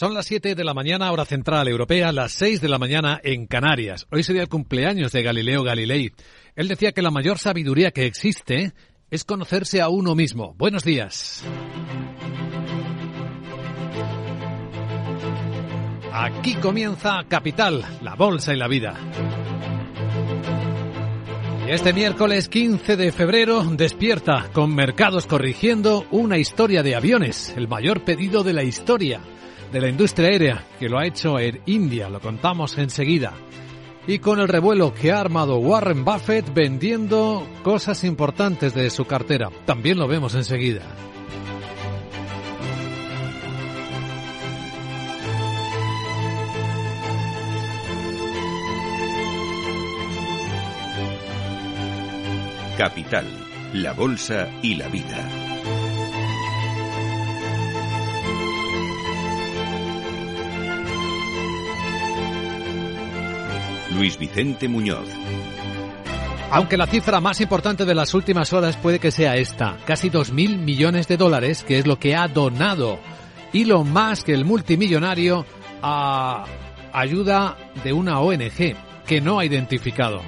Son las 7 de la mañana, hora central europea, las 6 de la mañana en Canarias. Hoy sería el cumpleaños de Galileo Galilei. Él decía que la mayor sabiduría que existe es conocerse a uno mismo. Buenos días. Aquí comienza Capital, la bolsa y la vida. Y este miércoles 15 de febrero despierta con mercados corrigiendo una historia de aviones, el mayor pedido de la historia de la industria aérea, que lo ha hecho Air India, lo contamos enseguida. Y con el revuelo que ha armado Warren Buffett vendiendo cosas importantes de su cartera, también lo vemos enseguida. Capital, la Bolsa y la Vida. Luis Vicente Muñoz. Aunque la cifra más importante de las últimas horas puede que sea esta, casi 2.000 millones de dólares, que es lo que ha donado Elon Musk, el multimillonario, a ayuda de una ONG que no ha identificado.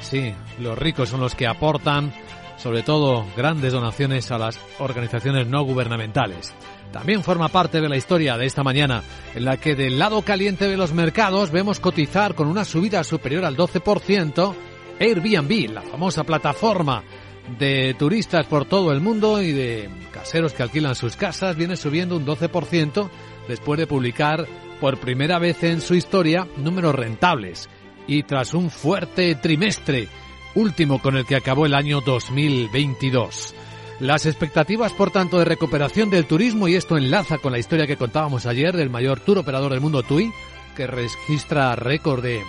Sí, los ricos son los que aportan, sobre todo, grandes donaciones a las organizaciones no gubernamentales. También forma parte de la historia de esta mañana, en la que del lado caliente de los mercados vemos cotizar con una subida superior al 12% Airbnb, la famosa plataforma de turistas por todo el mundo y de caseros que alquilan sus casas, viene subiendo un 12% después de publicar por primera vez en su historia números rentables y tras un fuerte trimestre, último con el que acabó el año 2022. Las expectativas, por tanto, de recuperación del turismo, y esto enlaza con la historia que contábamos ayer del mayor tour operador del mundo, TUI, que registra récord de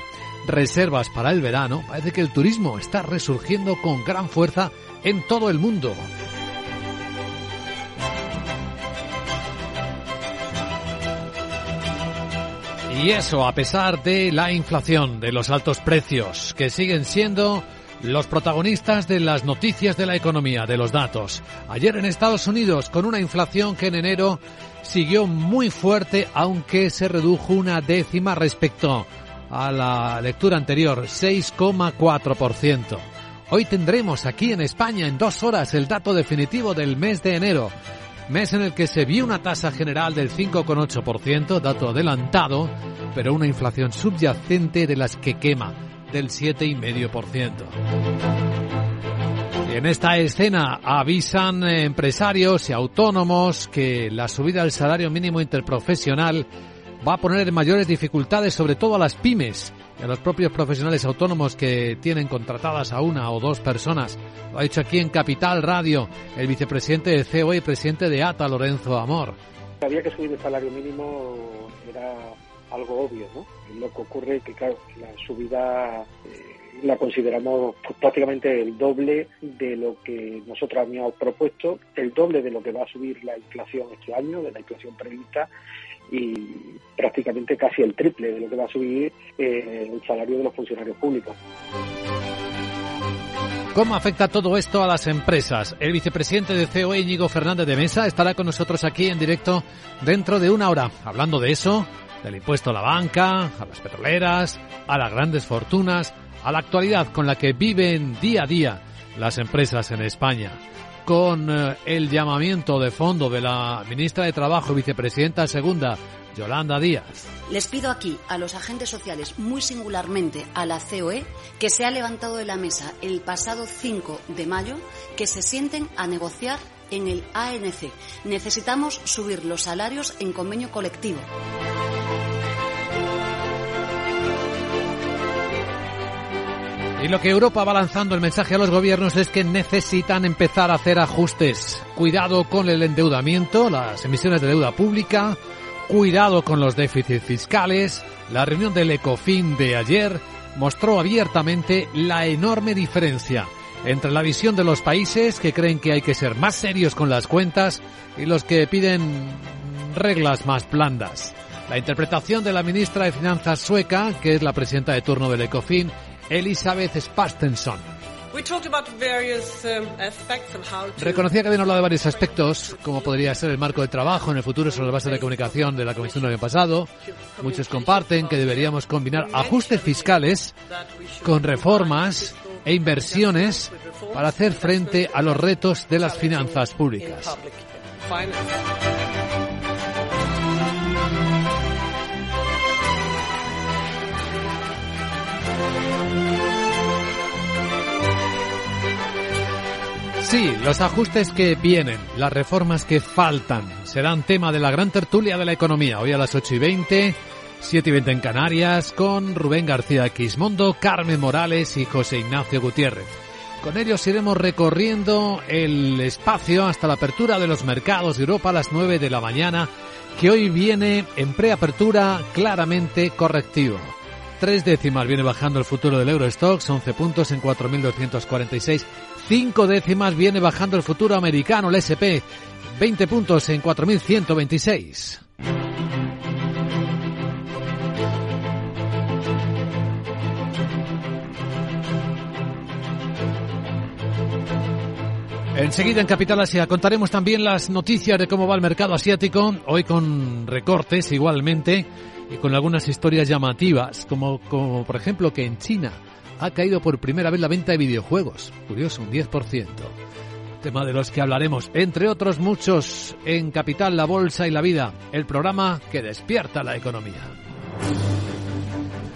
reservas para el verano, parece que el turismo está resurgiendo con gran fuerza en todo el mundo. Y eso a pesar de la inflación, de los altos precios, que siguen siendo los protagonistas de las noticias de la economía, de los datos. Ayer en Estados Unidos, con una inflación que en enero siguió muy fuerte, aunque se redujo una décima respecto a la lectura anterior, 6,4%. Hoy tendremos aquí en España en dos horas el dato definitivo del mes de enero, mes en el que se vio una tasa general del 5,8%, dato adelantado, pero una inflación subyacente de las que quema del 7,5%. Y en esta escena avisan empresarios y autónomos que la subida del salario mínimo interprofesional va a poner en mayores dificultades sobre todo a las pymes y a los propios profesionales autónomos que tienen contratadas a una o dos personas. Lo ha dicho aquí en Capital Radio el vicepresidente de COE y presidente de ATA, Lorenzo Amor. Había que subir el salario mínimo, era algo obvio, ¿no? Lo que ocurre es que, claro, la subida eh, la consideramos prácticamente el doble de lo que nosotros habíamos propuesto, el doble de lo que va a subir la inflación este año, de la inflación prevista, y prácticamente casi el triple de lo que va a subir eh, el salario de los funcionarios públicos. ¿Cómo afecta todo esto a las empresas? El vicepresidente de COE, Íñigo Fernández de Mesa, estará con nosotros aquí en directo dentro de una hora, hablando de eso, del impuesto a la banca, a las petroleras, a las grandes fortunas, a la actualidad con la que viven día a día las empresas en España. Con eh, el llamamiento de fondo de la ministra de Trabajo y vicepresidenta segunda, Yolanda Díaz. Les pido aquí a los agentes sociales, muy singularmente a la COE, que se ha levantado de la mesa el pasado 5 de mayo, que se sienten a negociar en el ANC. Necesitamos subir los salarios en convenio colectivo. Y lo que Europa va lanzando el mensaje a los gobiernos es que necesitan empezar a hacer ajustes. Cuidado con el endeudamiento, las emisiones de deuda pública, cuidado con los déficits fiscales. La reunión del ECOFIN de ayer mostró abiertamente la enorme diferencia entre la visión de los países que creen que hay que ser más serios con las cuentas y los que piden reglas más blandas. La interpretación de la ministra de Finanzas sueca, que es la presidenta de turno del ECOFIN, Elisabeth Spastensson. Reconocía que habían hablado de varios aspectos, como podría ser el marco de trabajo en el futuro sobre la base de comunicación de la Comisión del año pasado. Muchos comparten que deberíamos combinar ajustes fiscales con reformas e inversiones para hacer frente a los retos de las finanzas públicas. Sí, los ajustes que vienen, las reformas que faltan, serán tema de la gran tertulia de la economía. Hoy a las 8 y 20, 7 y 20 en Canarias, con Rubén García Quismondo, Carmen Morales y José Ignacio Gutiérrez. Con ellos iremos recorriendo el espacio hasta la apertura de los mercados de Europa a las 9 de la mañana, que hoy viene en preapertura claramente correctivo. Tres décimas viene bajando el futuro del Eurostox, 11 puntos en 4.246. Cinco décimas viene bajando el futuro americano, el SP, 20 puntos en 4.126. Enseguida en Capital Asia contaremos también las noticias de cómo va el mercado asiático, hoy con recortes igualmente y con algunas historias llamativas, como, como por ejemplo que en China ha caído por primera vez la venta de videojuegos. Curioso, un 10%. Tema de los que hablaremos, entre otros muchos, en Capital, la Bolsa y la Vida, el programa que despierta la economía.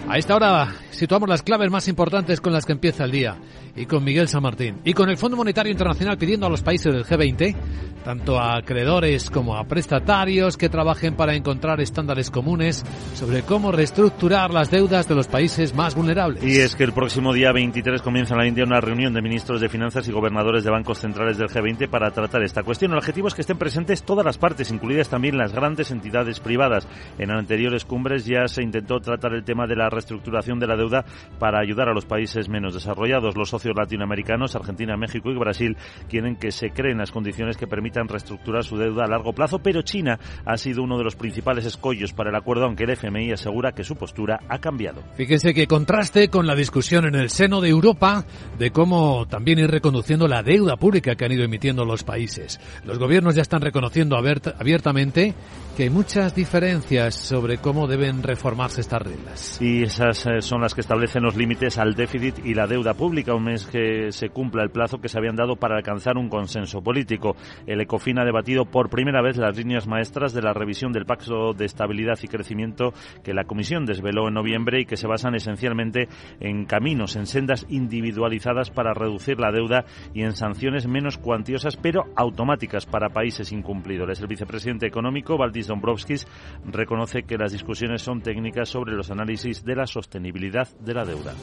A esta hora situamos las claves más importantes con las que empieza el día y con Miguel San Martín y con el Fondo Monetario Internacional pidiendo a los países del G20, tanto a acreedores como a prestatarios, que trabajen para encontrar estándares comunes sobre cómo reestructurar las deudas de los países más vulnerables. Y es que el próximo día 23 comienza en la India una reunión de ministros de finanzas y gobernadores de bancos centrales del G20 para tratar esta cuestión. El objetivo es que estén presentes todas las partes, incluidas también las grandes entidades privadas. En anteriores cumbres ya se intentó tratar el tema de la reestructuración de la deuda para ayudar a los países menos desarrollados. Los socios latinoamericanos, Argentina, México y Brasil, quieren que se creen las condiciones que permitan reestructurar su deuda a largo plazo, pero China ha sido uno de los principales escollos para el acuerdo, aunque el FMI asegura que su postura ha cambiado. Fíjese que contraste con la discusión en el seno de Europa de cómo también ir reconduciendo la deuda pública que han ido emitiendo los países. Los gobiernos ya están reconociendo abiertamente que hay muchas diferencias sobre cómo deben reformarse estas reglas. Y esas eh, son las que establecen los límites al déficit y la deuda pública, un mes que se cumpla el plazo que se habían dado para alcanzar un consenso político. El ECOFIN ha debatido por primera vez las líneas maestras de la revisión del Pacto de Estabilidad y Crecimiento que la Comisión desveló en noviembre y que se basan esencialmente en caminos, en sendas individualizadas para reducir la deuda y en sanciones menos cuantiosas pero automáticas para países incumplidores. El vicepresidente económico, Valdis Dombrovskis, reconoce que las discusiones son técnicas sobre los análisis de la sostenibilidad de la deuda.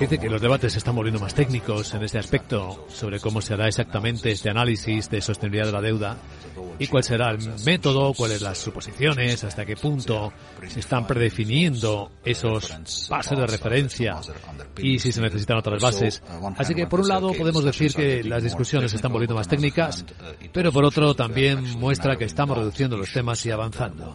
Dice que los debates se están volviendo más técnicos en este aspecto sobre cómo se hará exactamente este análisis de sostenibilidad de la deuda y cuál será el método, cuáles las suposiciones, hasta qué punto se están predefiniendo esos bases de referencia y si se necesitan otras bases. Así que por un lado podemos decir que las discusiones se están volviendo más técnicas, pero por otro también muestra que estamos reduciendo los temas y avanzando.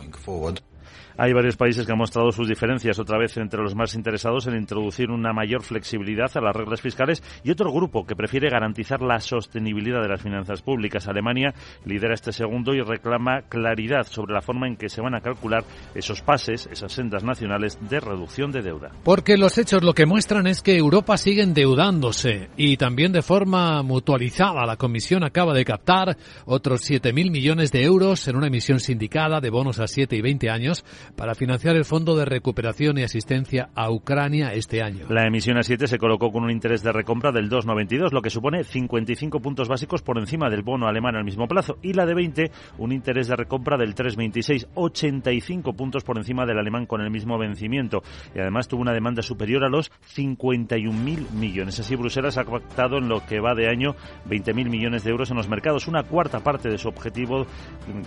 Hay varios países que han mostrado sus diferencias, otra vez entre los más interesados en introducir una mayor flexibilidad a las reglas fiscales y otro grupo que prefiere garantizar la sostenibilidad de las finanzas públicas. Alemania lidera este segundo y reclama claridad sobre la forma en que se van a calcular esos pases, esas sendas nacionales de reducción de deuda. Porque los hechos lo que muestran es que Europa sigue endeudándose y también de forma mutualizada. La Comisión acaba de captar otros 7.000 millones de euros en una emisión sindicada de bonos a 7 y 20 años para financiar el Fondo de Recuperación y Asistencia a Ucrania este año. La emisión a 7 se colocó con un interés de recompra del 2,92, lo que supone 55 puntos básicos por encima del bono alemán al mismo plazo, y la de 20 un interés de recompra del 3,26, 85 puntos por encima del alemán con el mismo vencimiento, y además tuvo una demanda superior a los 51.000 millones. Así Bruselas ha pactado en lo que va de año 20.000 millones de euros en los mercados, una cuarta parte de su objetivo,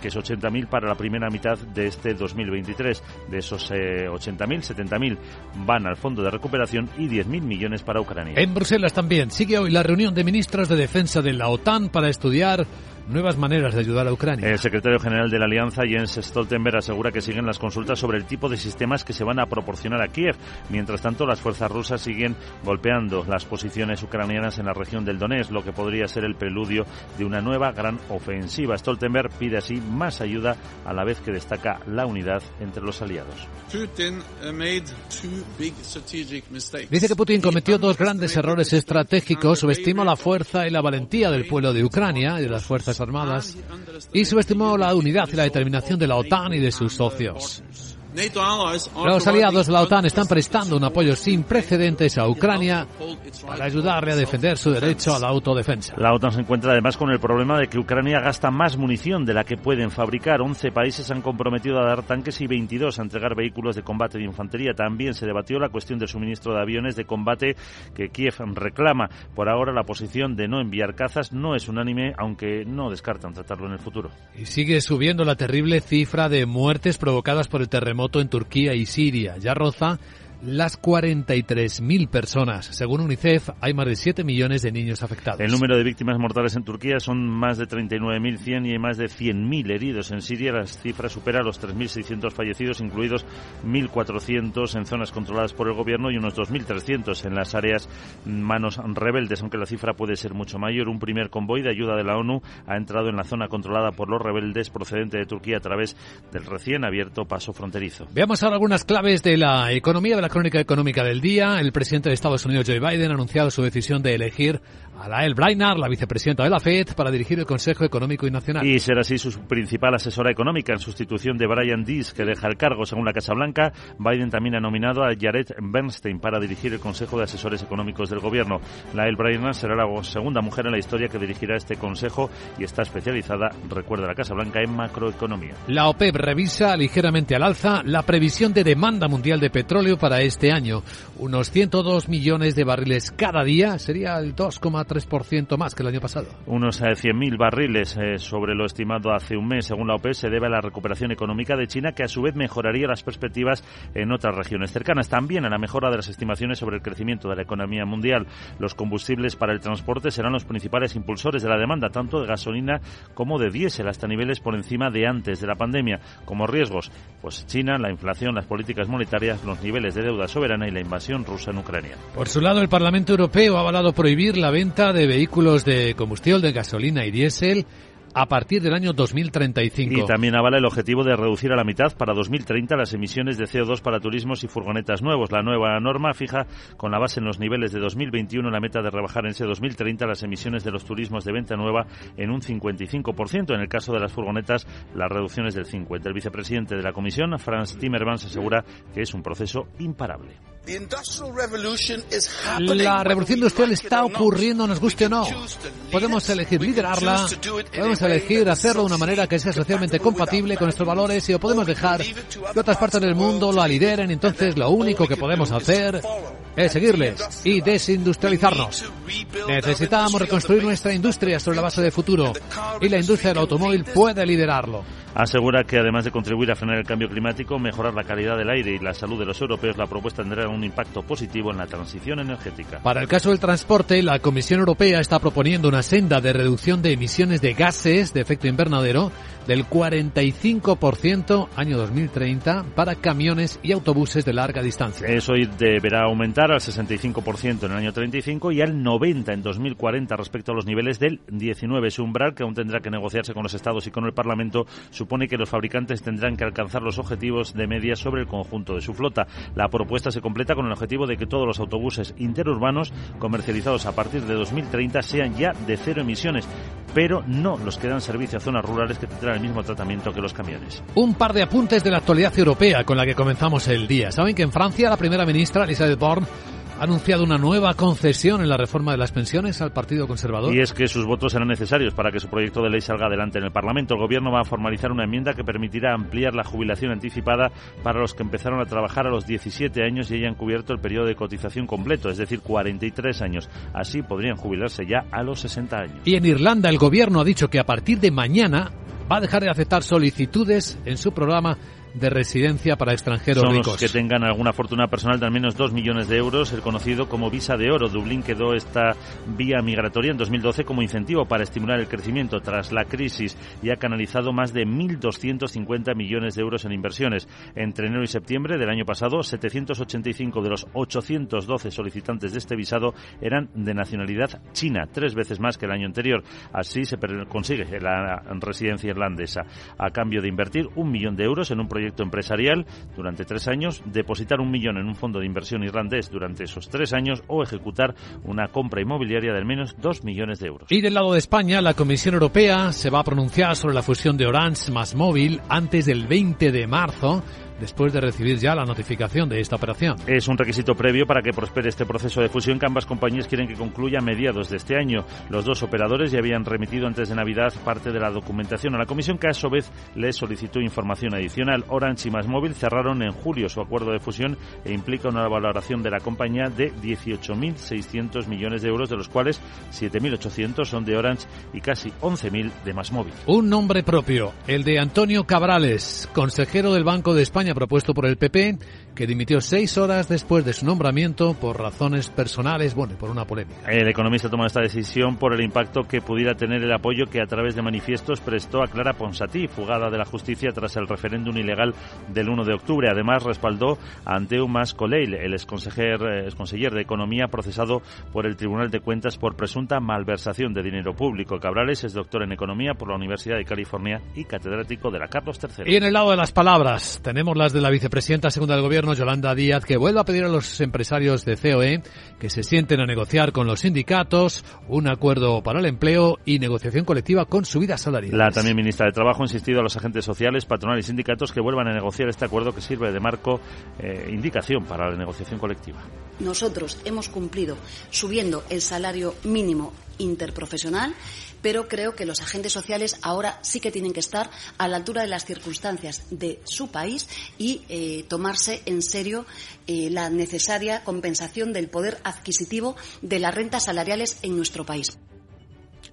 que es 80.000 para la primera mitad de este 2023. De esos eh, 80.000, 70.000 van al Fondo de Recuperación y 10.000 millones para Ucrania. En Bruselas también sigue hoy la reunión de ministros de defensa de la OTAN para estudiar nuevas maneras de ayudar a Ucrania. El secretario general de la Alianza, Jens Stoltenberg, asegura que siguen las consultas sobre el tipo de sistemas que se van a proporcionar a Kiev. Mientras tanto, las fuerzas rusas siguen golpeando las posiciones ucranianas en la región del Donetsk, lo que podría ser el preludio de una nueva gran ofensiva. Stoltenberg pide así más ayuda a la vez que destaca la unidad entre los aliados. Dice que Putin cometió dos grandes errores estratégicos, subestimó la fuerza y la valentía del pueblo de Ucrania y de las Fuerzas Armadas y subestimó la unidad y la determinación de la OTAN y de sus socios. Los aliados de la OTAN están prestando un apoyo sin precedentes a Ucrania para ayudarle a defender su derecho a la autodefensa. La OTAN se encuentra además con el problema de que Ucrania gasta más munición de la que pueden fabricar. 11 países han comprometido a dar tanques y 22 a entregar vehículos de combate de infantería. También se debatió la cuestión del suministro de aviones de combate que Kiev reclama. Por ahora la posición de no enviar cazas no es unánime, aunque no descartan tratarlo en el futuro. Y sigue subiendo la terrible cifra de muertes provocadas por el terremoto en Turquía y Siria. Ya roza las 43.000 personas. Según UNICEF, hay más de 7 millones de niños afectados. El número de víctimas mortales en Turquía son más de 39.100 y hay más de 100.000 heridos. En Siria las cifras superan los 3.600 fallecidos, incluidos 1.400 en zonas controladas por el gobierno y unos 2.300 en las áreas manos rebeldes, aunque la cifra puede ser mucho mayor. Un primer convoy de ayuda de la ONU ha entrado en la zona controlada por los rebeldes procedente de Turquía a través del recién abierto paso fronterizo. Veamos ahora algunas claves de la economía de la crónica económica del día. El presidente de Estados Unidos, Joe Biden, ha anunciado su decisión de elegir a Lael Brainard, la vicepresidenta de la FED, para dirigir el Consejo Económico y Nacional. Y será así su principal asesora económica en sustitución de Brian Dees, que deja el cargo. Según la Casa Blanca, Biden también ha nominado a Jared Bernstein para dirigir el Consejo de Asesores Económicos del Gobierno. Lael Brainard será la segunda mujer en la historia que dirigirá este Consejo y está especializada, recuerda la Casa Blanca, en macroeconomía. La OPEP revisa ligeramente al alza la previsión de demanda mundial de petróleo para este año. Unos 102 millones de barriles cada día sería el 2,3% más que el año pasado. Unos 100.000 eh, barriles eh, sobre lo estimado hace un mes, según la OPEP, se debe a la recuperación económica de China, que a su vez mejoraría las perspectivas en otras regiones cercanas. También a la mejora de las estimaciones sobre el crecimiento de la economía mundial. Los combustibles para el transporte serán los principales impulsores de la demanda, tanto de gasolina como de diésel, hasta niveles por encima de antes de la pandemia. Como riesgos, pues China, la inflación, las políticas monetarias, los niveles de deuda soberana y la invasión rusa en Ucrania. Por su lado, el Parlamento Europeo ha avalado prohibir la venta de vehículos de combustión de gasolina y diésel a partir del año 2035. Y también avala el objetivo de reducir a la mitad para 2030 las emisiones de CO2 para turismos y furgonetas nuevos. La nueva norma fija con la base en los niveles de 2021 la meta de rebajar en ese 2030 las emisiones de los turismos de venta nueva en un 55%. En el caso de las furgonetas, las reducciones del 50%. El vicepresidente de la Comisión, Franz Timmermans, asegura que es un proceso imparable. La revolución industrial está ocurriendo, nos guste o no. Podemos elegir liderarla, podemos elegir hacerlo de una manera que sea socialmente compatible con nuestros valores y o podemos dejar que otras partes del mundo la lideren. Entonces lo único que podemos hacer es seguirles y desindustrializarnos. Necesitamos reconstruir nuestra industria sobre la base de futuro y la industria del automóvil puede liderarlo. Asegura que además de contribuir a frenar el cambio climático, mejorar la calidad del aire y la salud de los europeos, la propuesta tendrá un impacto positivo en la transición energética. Para el caso del transporte, la Comisión Europea está proponiendo una senda de reducción de emisiones de gases de efecto invernadero del 45% año 2030 para camiones y autobuses de larga distancia. Eso deberá aumentar al 65% en el año 35 y al 90% en 2040 respecto a los niveles del 19. Ese umbral que aún tendrá que negociarse con los estados y con el Parlamento supone que los fabricantes tendrán que alcanzar los objetivos de media sobre el conjunto de su flota. La propuesta se completa con el objetivo de que todos los autobuses interurbanos comercializados a partir de 2030 sean ya de cero emisiones, pero no los que dan servicio a zonas rurales que tendrán el mismo tratamiento que los camiones. Un par de apuntes de la actualidad europea con la que comenzamos el día. Saben que en Francia la primera ministra Elisabeth Borne ha anunciado una nueva concesión en la reforma de las pensiones al Partido Conservador. Y es que sus votos serán necesarios para que su proyecto de ley salga adelante en el Parlamento. El Gobierno va a formalizar una enmienda que permitirá ampliar la jubilación anticipada para los que empezaron a trabajar a los 17 años y hayan cubierto el periodo de cotización completo, es decir, 43 años. Así podrían jubilarse ya a los 60 años. Y en Irlanda el Gobierno ha dicho que a partir de mañana va a dejar de aceptar solicitudes en su programa de residencia para extranjeros Son ricos. los que tengan alguna fortuna personal de al menos 2 millones de euros, el conocido como visa de oro. Dublín quedó esta vía migratoria en 2012 como incentivo para estimular el crecimiento tras la crisis y ha canalizado más de 1.250 millones de euros en inversiones. Entre enero y septiembre del año pasado, 785 de los 812 solicitantes de este visado eran de nacionalidad china, tres veces más que el año anterior. Así se consigue la residencia irlandesa. A cambio de invertir un millón de euros en un proyecto empresarial durante tres años, depositar un millón en un fondo de inversión irlandés durante esos tres años o ejecutar una compra inmobiliaria de al menos dos millones de euros. Y del lado de España, la Comisión Europea se va a pronunciar sobre la fusión de Orange más Móvil antes del 20 de marzo después de recibir ya la notificación de esta operación. Es un requisito previo para que prospere este proceso de fusión que ambas compañías quieren que concluya a mediados de este año. Los dos operadores ya habían remitido antes de Navidad parte de la documentación a la comisión que a su vez les solicitó información adicional. Orange y Móvil cerraron en julio su acuerdo de fusión e implica una valoración de la compañía de 18.600 millones de euros, de los cuales 7.800 son de Orange y casi 11.000 de Móvil. Un nombre propio, el de Antonio Cabrales, consejero del Banco de España propuesto por el PP, que dimitió seis horas después de su nombramiento por razones personales, bueno, por una polémica. El economista toma esta decisión por el impacto que pudiera tener el apoyo que a través de manifiestos prestó a Clara Ponsatí, fugada de la justicia tras el referéndum ilegal del 1 de octubre. Además, respaldó a Anteu Mas Coleil, el exconsejer, de Economía procesado por el Tribunal de Cuentas por presunta malversación de dinero público. Cabrales es doctor en Economía por la Universidad de California y catedrático de la Carlos III. Y en el lado de las palabras, tenemos las de la vicepresidenta segunda del Gobierno, Yolanda Díaz, que vuelve a pedir a los empresarios de COE que se sienten a negociar con los sindicatos un acuerdo para el empleo y negociación colectiva con subidas salariales. La también ministra de Trabajo ha insistido a los agentes sociales, patronales y sindicatos que vuelvan a negociar este acuerdo que sirve de marco eh, indicación para la negociación colectiva. Nosotros hemos cumplido subiendo el salario mínimo interprofesional, pero creo que los agentes sociales ahora sí que tienen que estar a la altura de las circunstancias de su país y eh, tomarse en serio eh, la necesaria compensación del poder adquisitivo de las rentas salariales en nuestro país.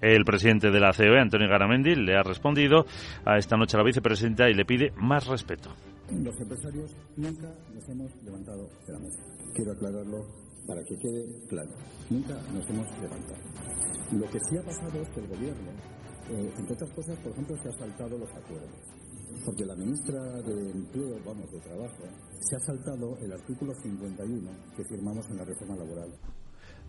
El presidente de la COE, Antonio Garamendi, le ha respondido a esta noche a la vicepresidenta y le pide más respeto. Los empresarios nunca nos hemos levantado de la mesa. Quiero aclararlo para que quede claro. Nunca nos hemos levantado. Lo que sí ha pasado es que el gobierno, eh, entre otras cosas, por ejemplo, se ha saltado los acuerdos. Porque la ministra de Empleo, vamos, de Trabajo, se ha saltado el artículo 51 que firmamos en la reforma laboral.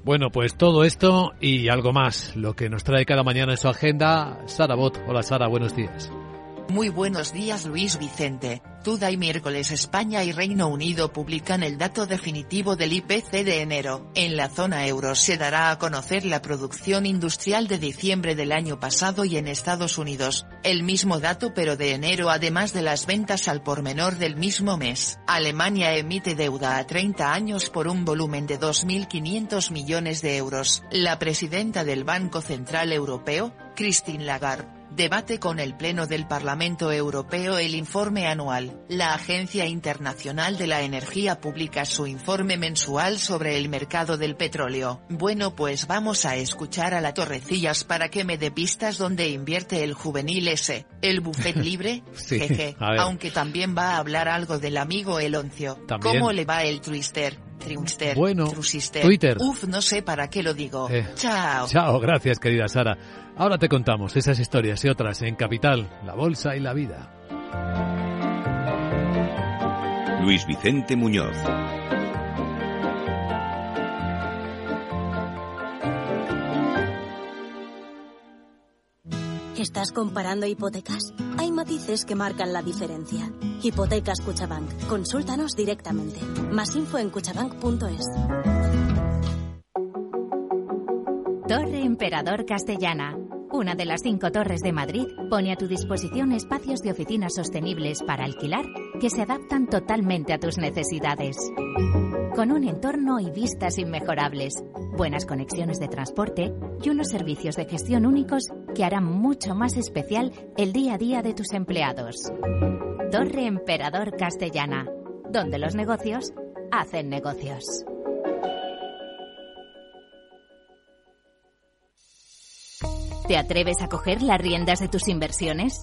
Bueno, pues todo esto y algo más, lo que nos trae cada mañana en su agenda, Sara Bot. Hola Sara, buenos días. Muy buenos días Luis Vicente. Tuda y miércoles España y Reino Unido publican el dato definitivo del IPC de enero. En la zona euro se dará a conocer la producción industrial de diciembre del año pasado y en Estados Unidos, el mismo dato pero de enero además de las ventas al por menor del mismo mes. Alemania emite deuda a 30 años por un volumen de 2.500 millones de euros. La presidenta del Banco Central Europeo, Christine Lagarde, debate con el Pleno del Parlamento Europeo el informe anual. La Agencia Internacional de la Energía publica su informe mensual sobre el mercado del petróleo. Bueno pues vamos a escuchar a la Torrecillas para que me dé pistas donde invierte el juvenil ese. El buffet libre, jeje, aunque también va a hablar algo del amigo Eloncio. ¿Cómo le va el twister? Triunster, bueno, Twitter. Uf, no sé para qué lo digo. Eh, chao. Chao, gracias querida Sara. Ahora te contamos esas historias y otras en Capital, La Bolsa y la Vida. Luis Vicente Muñoz. ¿Estás comparando hipotecas? Hay matices que marcan la diferencia. Hipotecas Cuchabank. Consúltanos directamente. Más info en cuchabank.es. Torre Emperador Castellana. Una de las cinco torres de Madrid pone a tu disposición espacios de oficinas sostenibles para alquilar que se adaptan totalmente a tus necesidades. Con un entorno y vistas inmejorables, buenas conexiones de transporte y unos servicios de gestión únicos que harán mucho más especial el día a día de tus empleados. Torre Emperador Castellana, donde los negocios hacen negocios. ¿Te atreves a coger las riendas de tus inversiones?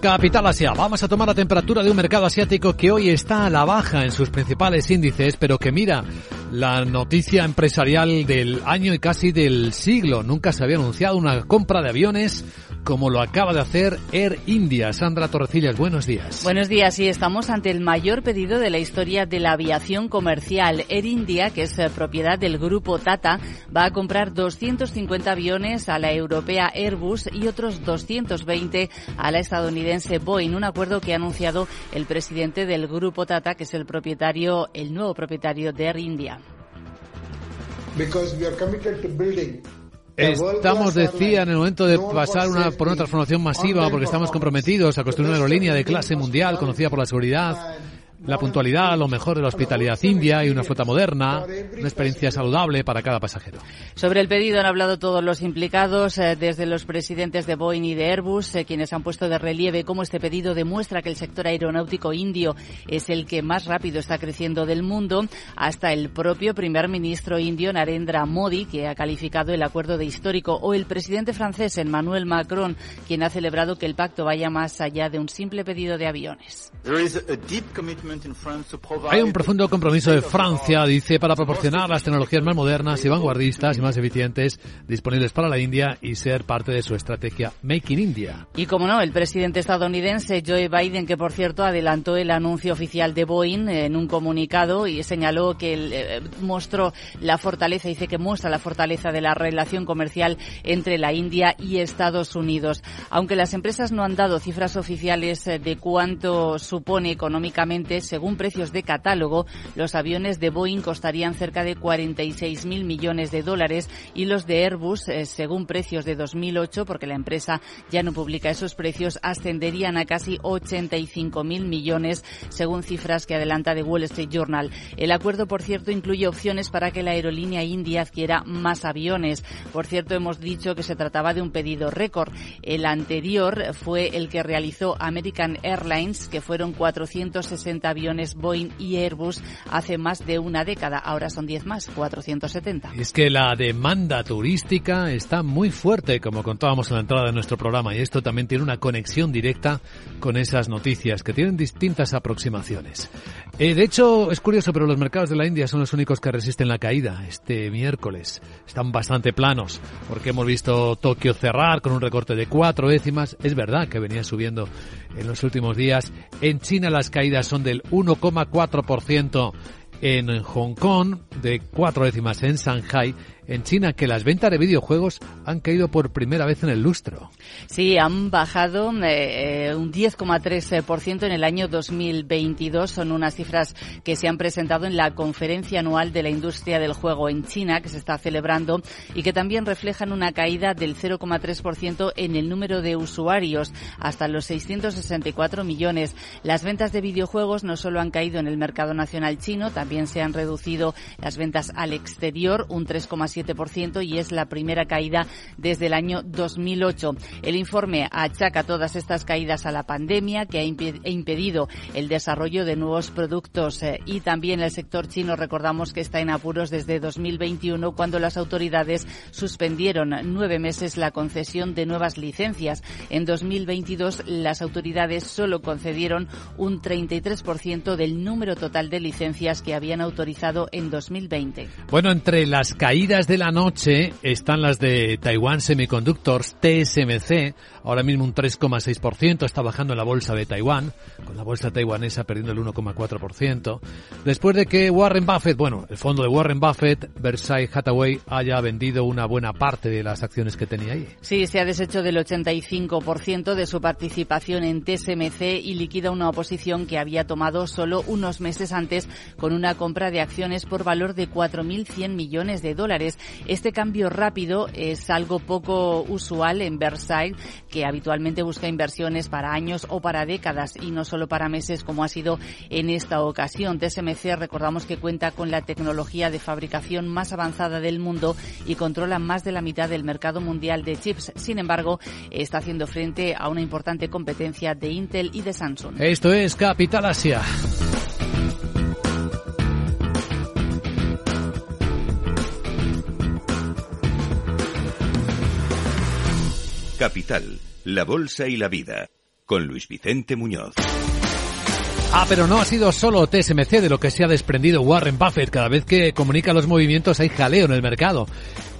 Capital Asia. Vamos a tomar la temperatura de un mercado asiático que hoy está a la baja en sus principales índices, pero que mira la noticia empresarial del año y casi del siglo. Nunca se había anunciado una compra de aviones como lo acaba de hacer Air India. Sandra Torrecillas, buenos días. Buenos días, y estamos ante el mayor pedido de la historia de la aviación comercial. Air India, que es eh, propiedad del grupo Tata, va a comprar 250 aviones a la europea Airbus y otros 220 a la estadounidense Boeing, un acuerdo que ha anunciado el presidente del grupo Tata, que es el propietario, el nuevo propietario de Air India. Estamos, decía, en el momento de pasar una, por una transformación masiva, porque estamos comprometidos a construir una aerolínea de clase mundial conocida por la seguridad, la puntualidad, lo mejor de la hospitalidad india y una flota moderna, una experiencia saludable para cada pasajero. Sobre el pedido han hablado todos los implicados, eh, desde los presidentes de Boeing y de Airbus, eh, quienes han puesto de relieve cómo este pedido demuestra que el sector aeronáutico indio es el que más rápido está creciendo del mundo, hasta el propio primer ministro indio Narendra Modi, que ha calificado el acuerdo de histórico, o el presidente francés Emmanuel Macron, quien ha celebrado que el pacto vaya más allá de un simple pedido de aviones. Hay un profundo compromiso de Francia, dice, para proporcionar las tecnologías más modernas y vanguardistas y más eficientes disponibles para la India y ser parte de su estrategia Make in India. Y como no, el presidente estadounidense Joe Biden, que por cierto adelantó el anuncio oficial de Boeing en un comunicado y señaló que eh, mostró la fortaleza, dice que muestra la fortaleza de la relación comercial entre la India y Estados Unidos. Aunque las empresas no han dado cifras oficiales eh, de cuánto supone económicamente, según precios de catálogo, los aviones de Boeing costarían cerca de 46.000 millones de dólares y los de Airbus, eh, según precios de 2008, porque la empresa ya no publica esos precios, ascenderían a casi 85.000 millones, según cifras que adelanta The Wall Street Journal. El acuerdo, por cierto, incluye opciones para que la aerolínea india adquiera más aviones. Por cierto, hemos dicho que se trataba de un pedido récord. El anterior fue el que realizó American Airlines, que fueron 460 aviones Boeing y Airbus hace más de una década. Ahora son 10 más, 470. Es que la demanda turística está muy fuerte, como contábamos en la entrada de nuestro programa, y esto también tiene una conexión directa con esas noticias, que tienen distintas aproximaciones. Eh, de hecho, es curioso, pero los mercados de la India son los únicos que resisten la caída este miércoles. Están bastante planos, porque hemos visto Tokio cerrar con un recorte de cuatro décimas. Es verdad que venía subiendo en los últimos días. En China las caídas son del 1,4% en Hong Kong, de cuatro décimas en Shanghai en China que las ventas de videojuegos han caído por primera vez en el lustro. Sí, han bajado eh, eh un 10,3% en el año 2022. Son unas cifras que se han presentado en la conferencia anual de la industria del juego en China que se está celebrando y que también reflejan una caída del 0,3% en el número de usuarios hasta los 664 millones. Las ventas de videojuegos no solo han caído en el mercado nacional chino, también se han reducido las ventas al exterior un 3,7% y es la primera caída desde el año 2008. El informe achaca todas estas caídas a la pandemia que ha impedido el desarrollo de nuevos productos eh, y también el sector chino recordamos que está en apuros desde 2021 cuando las autoridades suspendieron nueve meses la concesión de nuevas licencias. En 2022 las autoridades solo concedieron un 33% del número total de licencias que habían autorizado en 2020. Bueno, entre las caídas de la noche están las de Taiwan Semiconductors, TSMC, ahora mismo un 3,6%, está bajando la bolsa de Taiwán, con la bolsa taiwanesa perdiendo el 1,4%. Después de que Warren Buffett, bueno, el fondo de Warren Buffett, Versailles Hathaway, haya vendido una buena parte de las acciones que tenía ahí. Sí, se ha deshecho del 85% de su participación en TSMC y liquida una oposición que había tomado solo unos meses antes con una compra de acciones por valor de 4.100 millones de dólares. Este cambio rápido es algo poco usual en Versailles, que habitualmente busca inversiones para años o para décadas y no solo para meses como ha sido en esta ocasión. TSMC recordamos que cuenta con la tecnología de fabricación más avanzada del mundo y controla más de la mitad del mercado mundial de chips. Sin embargo, está haciendo frente a una importante competencia de Intel y de Samsung. Esto es Capital Asia. Capital, la Bolsa y la Vida, con Luis Vicente Muñoz. Ah, pero no ha sido solo TSMC de lo que se ha desprendido Warren Buffett. Cada vez que comunica los movimientos hay jaleo en el mercado.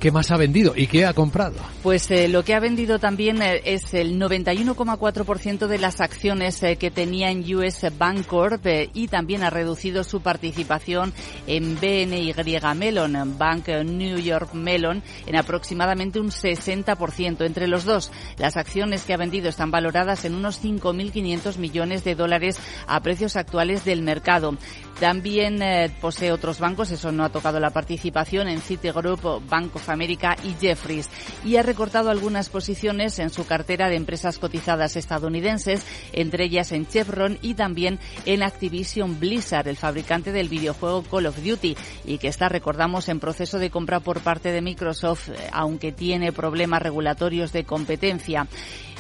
¿Qué más ha vendido y qué ha comprado? Pues eh, lo que ha vendido también eh, es el 91,4% de las acciones eh, que tenía en US Bancorp y también ha reducido su participación en BNY Mellon, Bank New York Mellon, en aproximadamente un 60%. Entre los dos, las acciones que ha vendido están valoradas en unos 5.500 millones de dólares a precios actuales del mercado. También posee otros bancos, eso no ha tocado la participación en Citigroup, Bank of América y Jeffries y ha recortado algunas posiciones en su cartera de empresas cotizadas estadounidenses, entre ellas en Chevron y también en Activision Blizzard, el fabricante del videojuego Call of Duty y que está, recordamos, en proceso de compra por parte de Microsoft, eh, aunque tiene problemas regulatorios de competencia.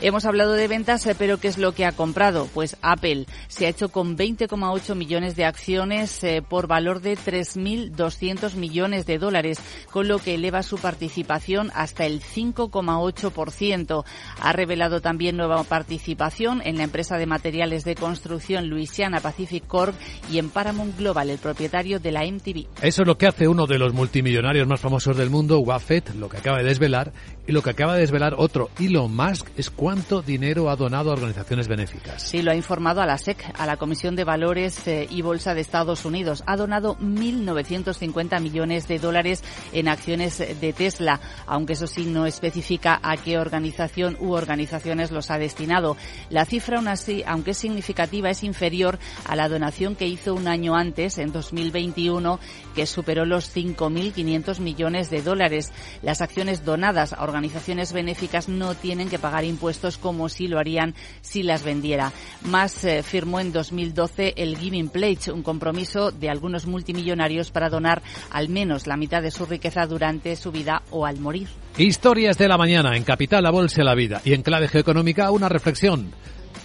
Hemos hablado de ventas, eh, pero ¿qué es lo que ha comprado? Pues Apple se ha hecho con 20,8 millones de acciones eh, por valor de 3.200 millones de dólares, con lo que eleva su participación hasta el 5,8%. Ha revelado también nueva participación en la empresa de materiales de construcción Louisiana Pacific Corp y en Paramount Global, el propietario de la MTV. Eso es lo que hace uno de los multimillonarios más famosos del mundo, Buffett, lo que acaba de desvelar, y lo que acaba de desvelar otro, Elon Musk, es cuánto dinero ha donado a organizaciones benéficas. Sí, lo ha informado a la SEC, a la Comisión de Valores eh, y Bolsa de Estados Unidos. Ha donado 1.950 millones de dólares en acciones de Tesla, aunque eso sí no especifica a qué organización u organizaciones los ha destinado. La cifra, aún así, aunque es significativa, es inferior a la donación que hizo un año antes, en 2021, que superó los 5.500 millones de dólares. Las acciones donadas a organizaciones benéficas no tienen que pagar impuestos como si lo harían si las vendiera. Más eh, firmó en 2012 el Giving Pledge, un compromiso de algunos multimillonarios para donar al menos la mitad de su riqueza durante su vida o al morir. Historias de la mañana en Capital, la Bolsa y la Vida. Y en Clave Geoeconómica, una reflexión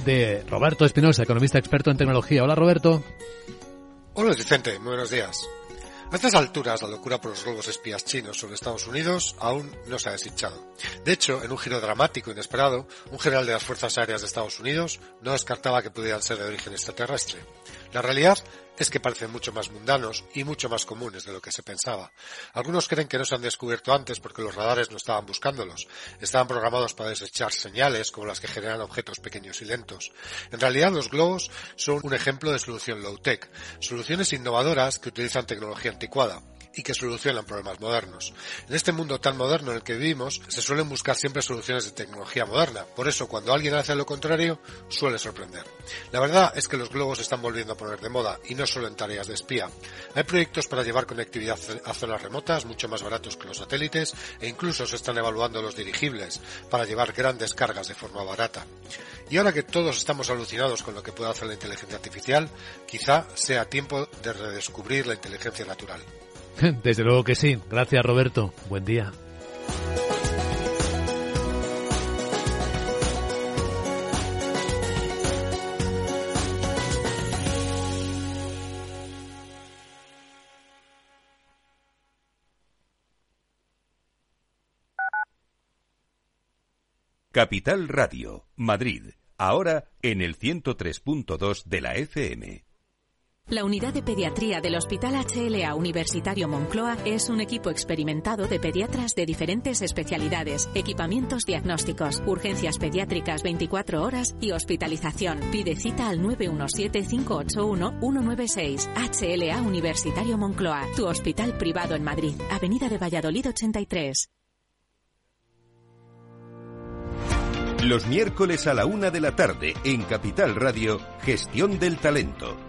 de Roberto Espinosa, economista experto en tecnología. Hola, Roberto. Hola, Vicente. Muy buenos días. A estas alturas, la locura por los globos espías chinos sobre Estados Unidos aún no se ha deshinchado. De hecho, en un giro dramático inesperado, un general de las Fuerzas Aéreas de Estados Unidos no descartaba que pudieran ser de origen extraterrestre. La realidad es que parecen mucho más mundanos y mucho más comunes de lo que se pensaba. Algunos creen que no se han descubierto antes porque los radares no estaban buscándolos. Estaban programados para desechar señales como las que generan objetos pequeños y lentos. En realidad los globos son un ejemplo de solución low-tech, soluciones innovadoras que utilizan tecnología anticuada y que solucionan problemas modernos. En este mundo tan moderno en el que vivimos, se suelen buscar siempre soluciones de tecnología moderna. Por eso, cuando alguien hace lo contrario, suele sorprender. La verdad es que los globos están volviendo a poner de moda y no solo en tareas de espía. Hay proyectos para llevar conectividad a zonas remotas mucho más baratos que los satélites e incluso se están evaluando los dirigibles para llevar grandes cargas de forma barata. Y ahora que todos estamos alucinados con lo que puede hacer la inteligencia artificial, quizá sea tiempo de redescubrir la inteligencia natural. Desde luego que sí. Gracias, Roberto. Buen día. Capital Radio, Madrid, ahora en el 103.2 de la FM. La unidad de pediatría del Hospital HLA Universitario Moncloa es un equipo experimentado de pediatras de diferentes especialidades, equipamientos diagnósticos, urgencias pediátricas 24 horas y hospitalización. Pide cita al 917-581-196. HLA Universitario Moncloa, tu hospital privado en Madrid, Avenida de Valladolid 83. Los miércoles a la una de la tarde en Capital Radio, Gestión del Talento.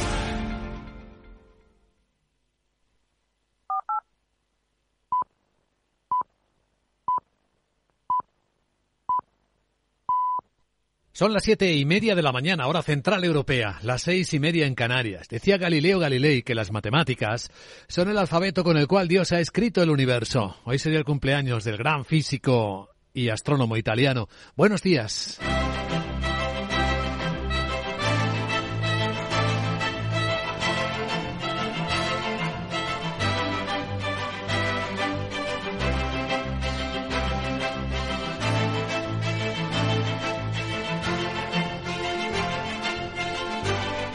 Son las siete y media de la mañana, hora central europea, las seis y media en Canarias. Decía Galileo Galilei que las matemáticas son el alfabeto con el cual Dios ha escrito el universo. Hoy sería el cumpleaños del gran físico y astrónomo italiano. Buenos días.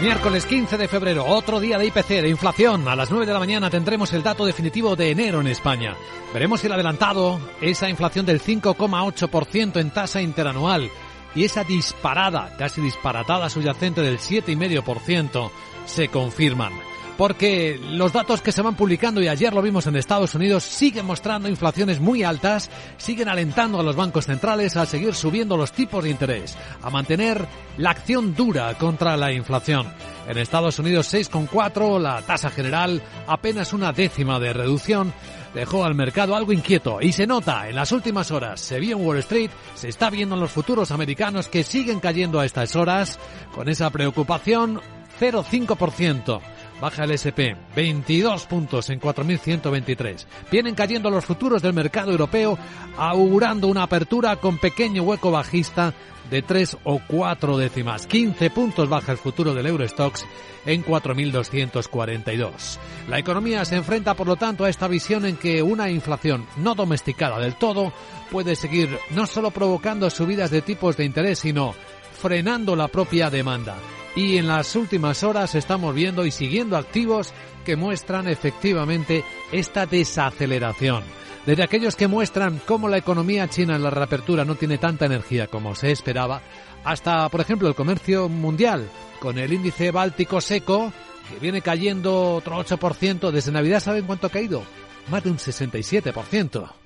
Miércoles 15 de febrero, otro día de IPC, de inflación. A las 9 de la mañana tendremos el dato definitivo de enero en España. Veremos el adelantado, esa inflación del 5,8% en tasa interanual y esa disparada, casi disparatada subyacente del 7,5% se confirman porque los datos que se van publicando, y ayer lo vimos en Estados Unidos, siguen mostrando inflaciones muy altas, siguen alentando a los bancos centrales a seguir subiendo los tipos de interés, a mantener la acción dura contra la inflación. En Estados Unidos 6,4, la tasa general apenas una décima de reducción, dejó al mercado algo inquieto y se nota en las últimas horas. Se vio en Wall Street, se está viendo en los futuros americanos que siguen cayendo a estas horas con esa preocupación 0,5%. Baja el SP, 22 puntos en 4.123. Vienen cayendo los futuros del mercado europeo, augurando una apertura con pequeño hueco bajista de 3 o 4 décimas. 15 puntos baja el futuro del Eurostox en 4.242. La economía se enfrenta, por lo tanto, a esta visión en que una inflación no domesticada del todo puede seguir no solo provocando subidas de tipos de interés, sino frenando la propia demanda y en las últimas horas estamos viendo y siguiendo activos que muestran efectivamente esta desaceleración. Desde aquellos que muestran cómo la economía china en la reapertura no tiene tanta energía como se esperaba, hasta, por ejemplo, el comercio mundial, con el índice báltico seco, que viene cayendo otro 8%. Desde Navidad, ¿saben cuánto ha caído? Más de un 67%.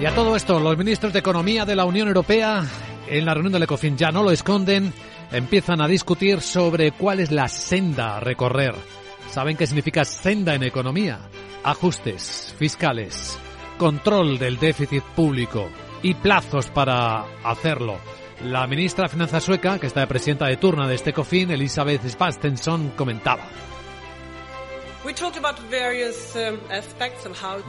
Y a todo esto, los ministros de Economía de la Unión Europea, en la reunión del ECOFIN ya no lo esconden, empiezan a discutir sobre cuál es la senda a recorrer. ¿Saben qué significa senda en economía? Ajustes fiscales, control del déficit público y plazos para hacerlo. La ministra de Finanzas sueca, que está de presidenta de turno de este ECOFIN, Elisabeth Spastensson, comentaba.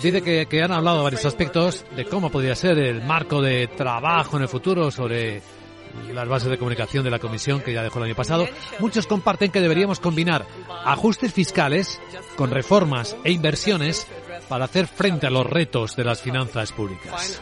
Dice que, que, han hablado varios aspectos de cómo podría ser el marco de trabajo en el futuro sobre las bases de comunicación de la Comisión que ya dejó el año pasado. Muchos comparten que deberíamos combinar ajustes fiscales con reformas e inversiones para hacer frente a los retos de las finanzas públicas.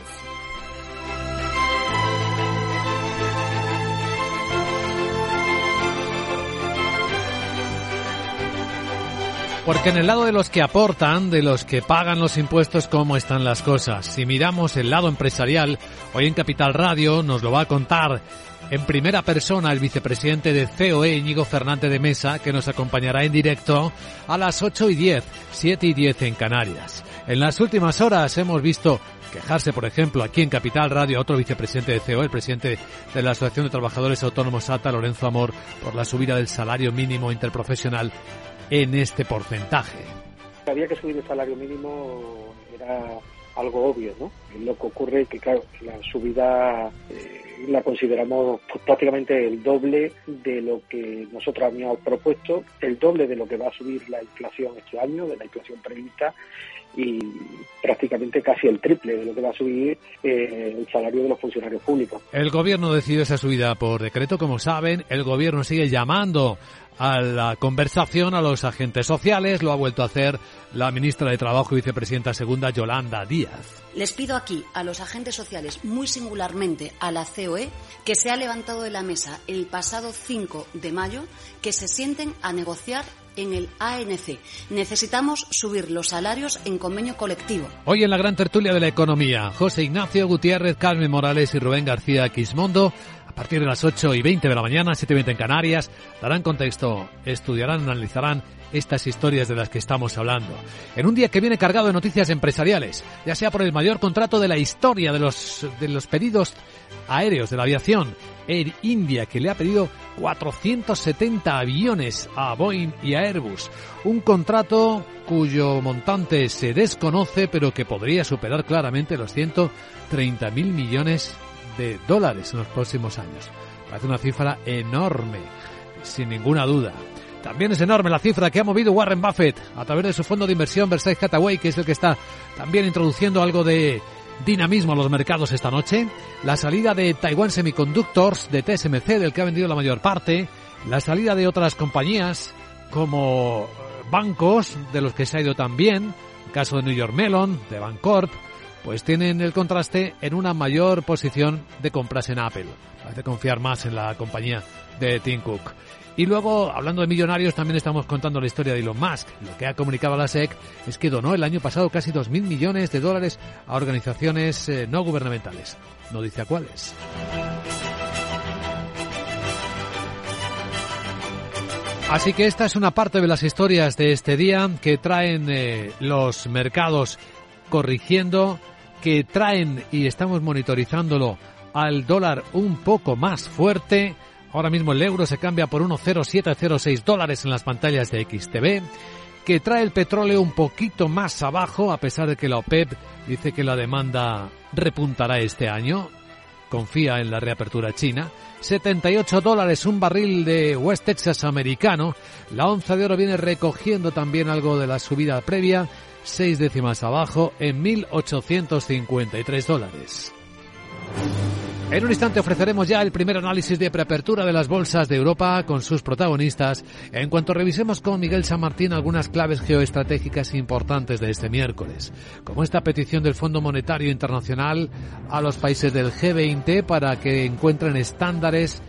Porque en el lado de los que aportan, de los que pagan los impuestos, ¿cómo están las cosas? Si miramos el lado empresarial, hoy en Capital Radio nos lo va a contar en primera persona el vicepresidente de COE, Íñigo Fernández de Mesa, que nos acompañará en directo a las 8 y 10, 7 y 10 en Canarias. En las últimas horas hemos visto quejarse, por ejemplo, aquí en Capital Radio a otro vicepresidente de COE, el presidente de la Asociación de Trabajadores Autónomos ATA, Lorenzo Amor, por la subida del salario mínimo interprofesional en este porcentaje. Había que subir el salario mínimo era algo obvio, ¿no? Lo que ocurre es que, claro, la subida eh, la consideramos prácticamente el doble de lo que nosotros habíamos propuesto, el doble de lo que va a subir la inflación este año, de la inflación prevista, y prácticamente casi el triple de lo que va a subir eh, el salario de los funcionarios públicos. El gobierno decidió esa subida por decreto, como saben. El gobierno sigue llamando a la conversación a los agentes sociales. Lo ha vuelto a hacer la ministra de Trabajo y vicepresidenta segunda, Yolanda Díaz. Les pido aquí a los agentes sociales, muy singularmente a la COE, que se ha levantado de la mesa el pasado 5 de mayo, que se sienten a negociar en el ANC. Necesitamos subir los salarios en convenio colectivo. Hoy en la gran tertulia de la economía, José Ignacio Gutiérrez, Carmen Morales y Rubén García Quismondo a partir de las 8 y 20 de la mañana, 7 y 20 en Canarias, darán contexto, estudiarán, analizarán estas historias de las que estamos hablando. En un día que viene cargado de noticias empresariales, ya sea por el mayor contrato de la historia de los, de los pedidos aéreos de la aviación, Air India, que le ha pedido 470 aviones a Boeing y a Airbus. Un contrato cuyo montante se desconoce, pero que podría superar claramente los 130 mil millones de dólares en los próximos años. Parece una cifra enorme, sin ninguna duda. También es enorme la cifra que ha movido Warren Buffett a través de su fondo de inversión Versailles Hathaway, que es el que está también introduciendo algo de dinamismo a los mercados esta noche. La salida de Taiwan Semiconductors, de TSMC, del que ha vendido la mayor parte. La salida de otras compañías como bancos, de los que se ha ido también. El caso de New York Mellon, de Bancorp pues tienen el contraste en una mayor posición de compras en Apple. Parece confiar más en la compañía de Tim Cook. Y luego, hablando de millonarios, también estamos contando la historia de Elon Musk. Lo que ha comunicado la SEC es que donó el año pasado casi 2.000 millones de dólares a organizaciones eh, no gubernamentales. No dice a cuáles. Así que esta es una parte de las historias de este día que traen eh, los mercados corrigiendo, que traen, y estamos monitorizándolo, al dólar un poco más fuerte. Ahora mismo el euro se cambia por 1,0706 dólares en las pantallas de XTV, que trae el petróleo un poquito más abajo, a pesar de que la OPEP dice que la demanda repuntará este año. Confía en la reapertura china. 78 dólares un barril de West Texas americano. La onza de oro viene recogiendo también algo de la subida previa seis décimas abajo en 1.853 dólares. En un instante ofreceremos ya el primer análisis de preapertura de las bolsas de Europa con sus protagonistas, en cuanto revisemos con Miguel San Martín algunas claves geoestratégicas importantes de este miércoles, como esta petición del Fondo Monetario Internacional a los países del G20 para que encuentren estándares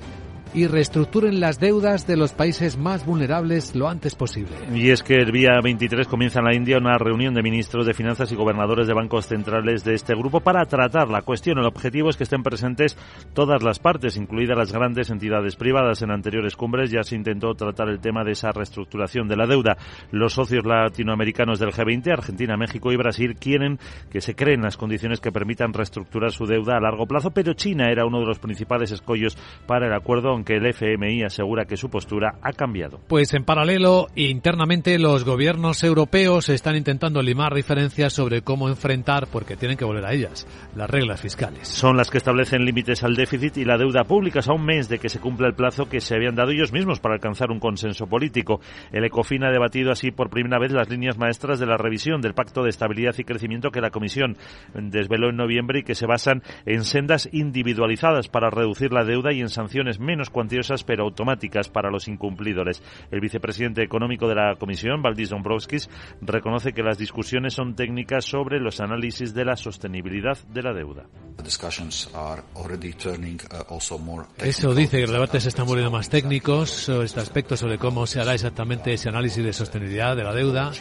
y reestructuren las deudas de los países más vulnerables lo antes posible. Y es que el día 23 comienza en la India una reunión de ministros de finanzas y gobernadores de bancos centrales de este grupo para tratar la cuestión. El objetivo es que estén presentes todas las partes, incluidas las grandes entidades privadas. En anteriores cumbres ya se intentó tratar el tema de esa reestructuración de la deuda. Los socios latinoamericanos del G20, Argentina, México y Brasil, quieren que se creen las condiciones que permitan reestructurar su deuda a largo plazo, pero China era uno de los principales escollos para el acuerdo que el FMI asegura que su postura ha cambiado. Pues en paralelo, internamente los gobiernos europeos están intentando limar diferencias sobre cómo enfrentar, porque tienen que volver a ellas, las reglas fiscales. Son las que establecen límites al déficit y la deuda pública a un mes de que se cumpla el plazo que se habían dado ellos mismos para alcanzar un consenso político. El ECOFIN ha debatido así por primera vez las líneas maestras de la revisión del Pacto de Estabilidad y Crecimiento que la Comisión desveló en noviembre y que se basan en sendas individualizadas para reducir la deuda y en sanciones menos multas cuantiosas pero automáticas para los incumplidores. El vicepresidente económico de la Comisión, Valdis Dombrovskis, reconoce que las discusiones son técnicas sobre los análisis de la sostenibilidad de la deuda. Eso dice que los debates se están volviendo más técnicos sobre este aspecto, sobre cómo se hará exactamente ese análisis de sostenibilidad de la deuda,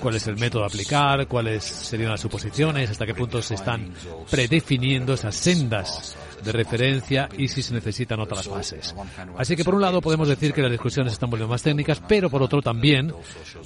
cuál es el método a aplicar, cuáles serían las suposiciones, hasta qué punto se están predefiniendo esas sendas de referencia y si se necesitan otras bases. Así que por un lado podemos decir que las discusiones están volviendo más técnicas, pero por otro también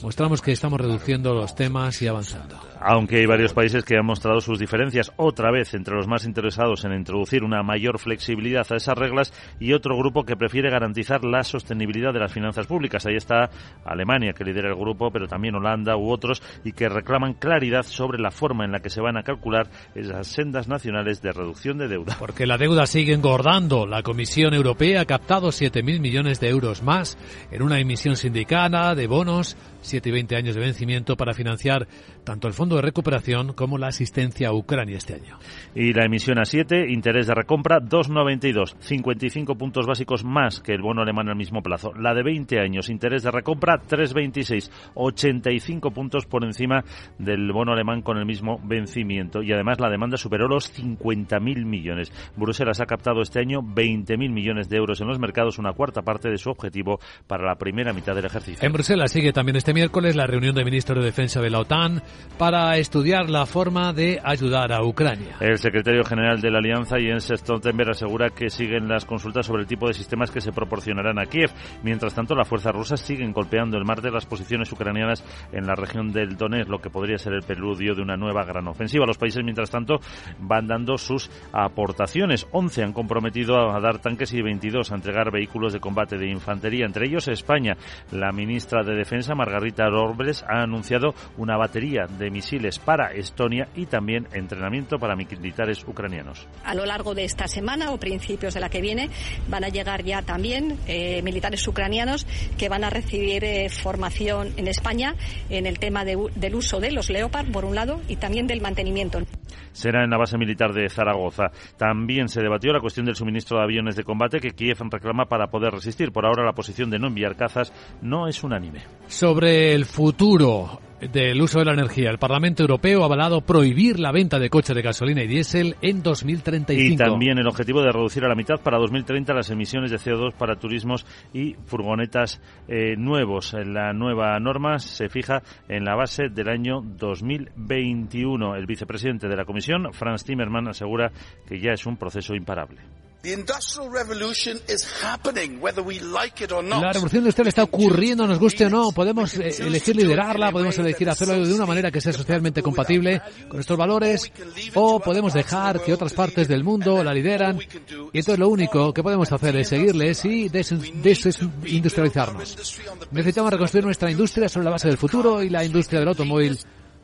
mostramos que estamos reduciendo los temas y avanzando. Aunque hay varios países que han mostrado sus diferencias otra vez entre los más interesados en introducir una mayor flexibilidad a esas reglas y otro grupo que prefiere garantizar la sostenibilidad de las finanzas públicas. Ahí está Alemania, que lidera el grupo, pero también Holanda u otros, y que reclaman claridad sobre la forma en la que se van a calcular esas sendas nacionales de reducción de deuda. Porque la deuda sigue engordando. La Comisión Europea ha captado 7.000 millones de euros más en una emisión sindicada de bonos 7 y 20 años de vencimiento para financiar tanto el Fondo de Recuperación como la asistencia a Ucrania este año. Y la emisión a 7, interés de recompra 2,92, 55 puntos básicos más que el bono alemán al mismo plazo. La de 20 años, interés de recompra 3,26, 85 puntos por encima del bono alemán con el mismo vencimiento. Y además la demanda superó los 50.000 millones. Bruselas ha captado este año 20.000 millones de euros en los mercados, una cuarta parte de su objetivo para la primera mitad del ejercicio. En Bruselas sigue también este miércoles la reunión de ministros de Defensa de la OTAN para estudiar la forma de ayudar a Ucrania. El secretario general de la Alianza, Jens Stoltenberg, asegura que siguen las consultas sobre el tipo de sistemas que se proporcionarán a Kiev. Mientras tanto, las fuerzas rusas siguen golpeando el martes las posiciones ucranianas en la región del Donetsk, lo que podría ser el preludio de una nueva gran ofensiva. Los países, mientras tanto, van dando sus aportaciones. 11 han comprometido a dar tanques y 22 a entregar vehículos de combate de infantería, entre ellos España. La ministra de Defensa, Margarita Robles, ha anunciado una batería de misiles para Estonia y también entrenamiento para militares ucranianos. A lo largo de esta semana o principios de la que viene van a llegar ya también eh, militares ucranianos que van a recibir eh, formación en España en el tema de, del uso de los Leopard, por un lado, y también del mantenimiento será en la base militar de Zaragoza. También se debatió la cuestión del suministro de aviones de combate que Kiev reclama para poder resistir. Por ahora la posición de no enviar cazas no es unánime. Sobre el futuro del uso de la energía. El Parlamento Europeo ha avalado prohibir la venta de coches de gasolina y diésel en 2035. Y también el objetivo de reducir a la mitad para 2030 las emisiones de CO2 para turismos y furgonetas eh, nuevos. La nueva norma se fija en la base del año 2021. El vicepresidente de la Comisión, Franz Timmermans, asegura que ya es un proceso imparable. La revolución industrial está ocurriendo, nos guste o no. Podemos eh, elegir liderarla, podemos elegir hacerlo de una manera que sea socialmente compatible con estos valores, o podemos dejar que otras partes del mundo la lideran. Y entonces lo único que podemos hacer es seguirles y desindustrializarnos. Necesitamos reconstruir nuestra industria sobre la base del futuro y la industria del automóvil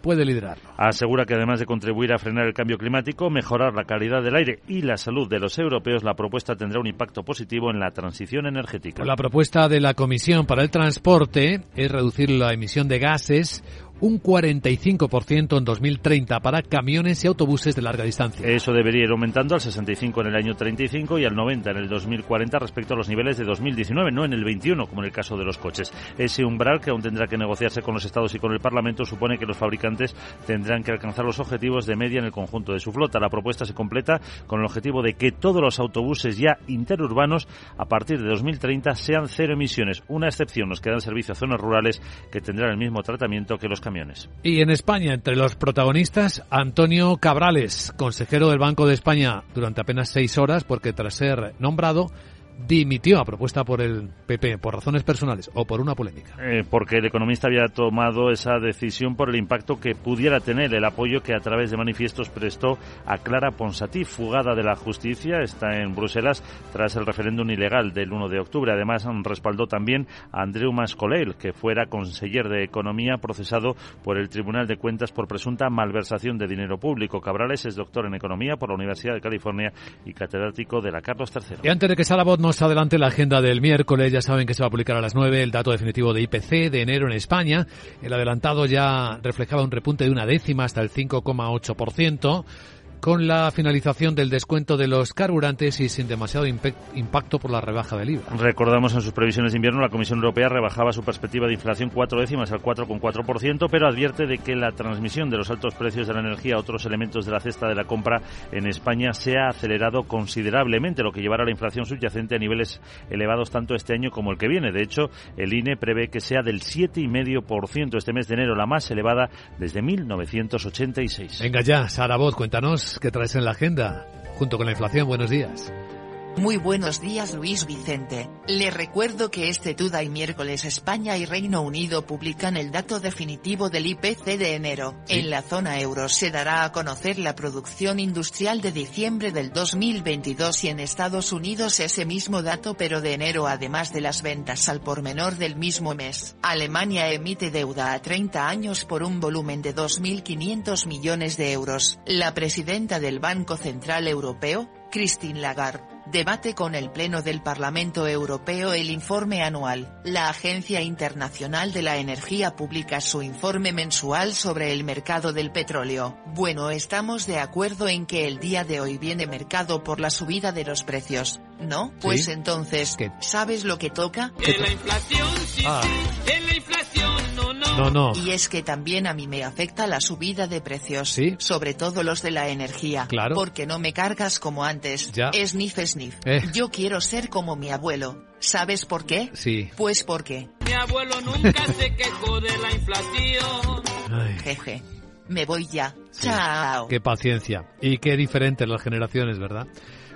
puede liderarlo. Asegura que además de contribuir a frenar el cambio climático, mejorar la calidad del aire y la salud de los europeos, la propuesta tendrá un impacto positivo en la transición energética. La propuesta de la Comisión para el Transporte es reducir la emisión de gases un 45% en 2030 para camiones y autobuses de larga distancia. Eso debería ir aumentando al 65 en el año 35 y al 90 en el 2040 respecto a los niveles de 2019, no en el 21 como en el caso de los coches. Ese umbral que aún tendrá que negociarse con los estados y con el Parlamento supone que los fabricantes tendrán que alcanzar los objetivos de media en el conjunto de su flota. La propuesta se completa con el objetivo de que todos los autobuses ya interurbanos a partir de 2030 sean cero emisiones. Una excepción nos quedan servicio a zonas rurales que tendrán el mismo tratamiento que los camiones. Y en España, entre los protagonistas, Antonio Cabrales, consejero del Banco de España durante apenas seis horas, porque tras ser nombrado, dimitió a propuesta por el PP por razones personales o por una polémica. Eh, porque el economista había tomado esa decisión por el impacto que pudiera tener el apoyo que a través de manifiestos prestó a Clara Ponsatí, fugada de la justicia, está en Bruselas tras el referéndum ilegal del 1 de octubre. Además, respaldó también a Andreu Mascolell, que fuera conseller de Economía procesado por el Tribunal de Cuentas por presunta malversación de dinero público. Cabrales es doctor en Economía por la Universidad de California y catedrático de la Carlos III. Y antes de que Salabot nos adelante la agenda del miércoles. Ya saben que se va a publicar a las 9 el dato definitivo de IPC de enero en España. El adelantado ya reflejaba un repunte de una décima hasta el 5,8% con la finalización del descuento de los carburantes y sin demasiado impacto por la rebaja del IVA. Recordamos en sus previsiones de invierno la Comisión Europea rebajaba su perspectiva de inflación cuatro décimas al 4,4%, pero advierte de que la transmisión de los altos precios de la energía a otros elementos de la cesta de la compra en España se ha acelerado considerablemente, lo que llevará a la inflación subyacente a niveles elevados tanto este año como el que viene. De hecho, el INE prevé que sea del 7,5% este mes de enero, la más elevada desde 1986. Venga ya, Sara Bot, cuéntanos ¿qué traes en la agenda? Junto con la inflación, buenos días. Muy buenos días Luis Vicente. Le recuerdo que este y miércoles España y Reino Unido publican el dato definitivo del IPC de enero. En la zona euro se dará a conocer la producción industrial de diciembre del 2022 y en Estados Unidos ese mismo dato pero de enero además de las ventas al por menor del mismo mes. Alemania emite deuda a 30 años por un volumen de 2.500 millones de euros. La presidenta del Banco Central Europeo, Christine Lagarde, debate con el Pleno del Parlamento Europeo el informe anual. La Agencia Internacional de la Energía publica su informe mensual sobre el mercado del petróleo. Bueno, estamos de acuerdo en que el día de hoy viene mercado por la subida de los precios, ¿no? Pues entonces, ¿sabes lo que toca? la inflación, ah. la inflación no, no. Y es que también a mí me afecta la subida de precios. ¿Sí? Sobre todo los de la energía. Claro. Porque no me cargas como antes. Ya. Sniff, sniff. Eh. Yo quiero ser como mi abuelo. ¿Sabes por qué? Sí. Pues porque. Mi abuelo nunca se quejó de la inflación. Ay. Jeje. Me voy ya. Chao. Qué paciencia. Y qué diferentes las generaciones, ¿verdad?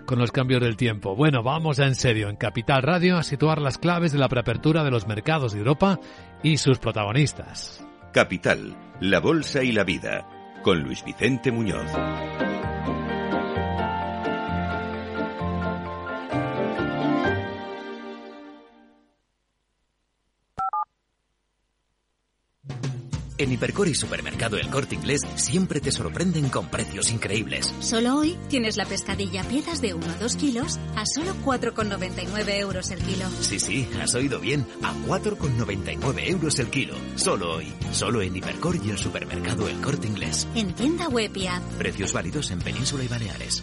Con los cambios del tiempo. Bueno, vamos en serio en Capital Radio a situar las claves de la preapertura de los mercados de Europa y sus protagonistas. Capital, la Bolsa y la Vida, con Luis Vicente Muñoz. En Hipercor y Supermercado El Corte Inglés siempre te sorprenden con precios increíbles. Solo hoy tienes la pescadilla piezas de 1 a 2 kilos a solo 4,99 euros el kilo. Sí, sí, has oído bien. A 4,99 euros el kilo. Solo hoy. Solo en Hipercor y el Supermercado El Corte Inglés. En tienda web y app. Precios válidos en Península y Baleares.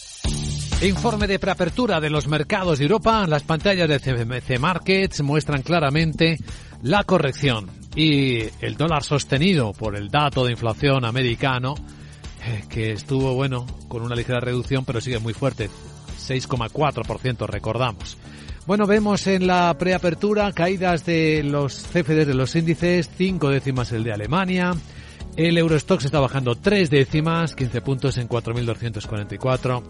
Informe de preapertura de los mercados de Europa. Las pantallas de CMC Markets muestran claramente la corrección y el dólar sostenido por el dato de inflación americano, eh, que estuvo, bueno, con una ligera reducción, pero sigue muy fuerte. 6,4% recordamos. Bueno, vemos en la preapertura caídas de los CFD de los índices, 5 décimas el de Alemania, el Eurostox está bajando 3 décimas, 15 puntos en 4.244.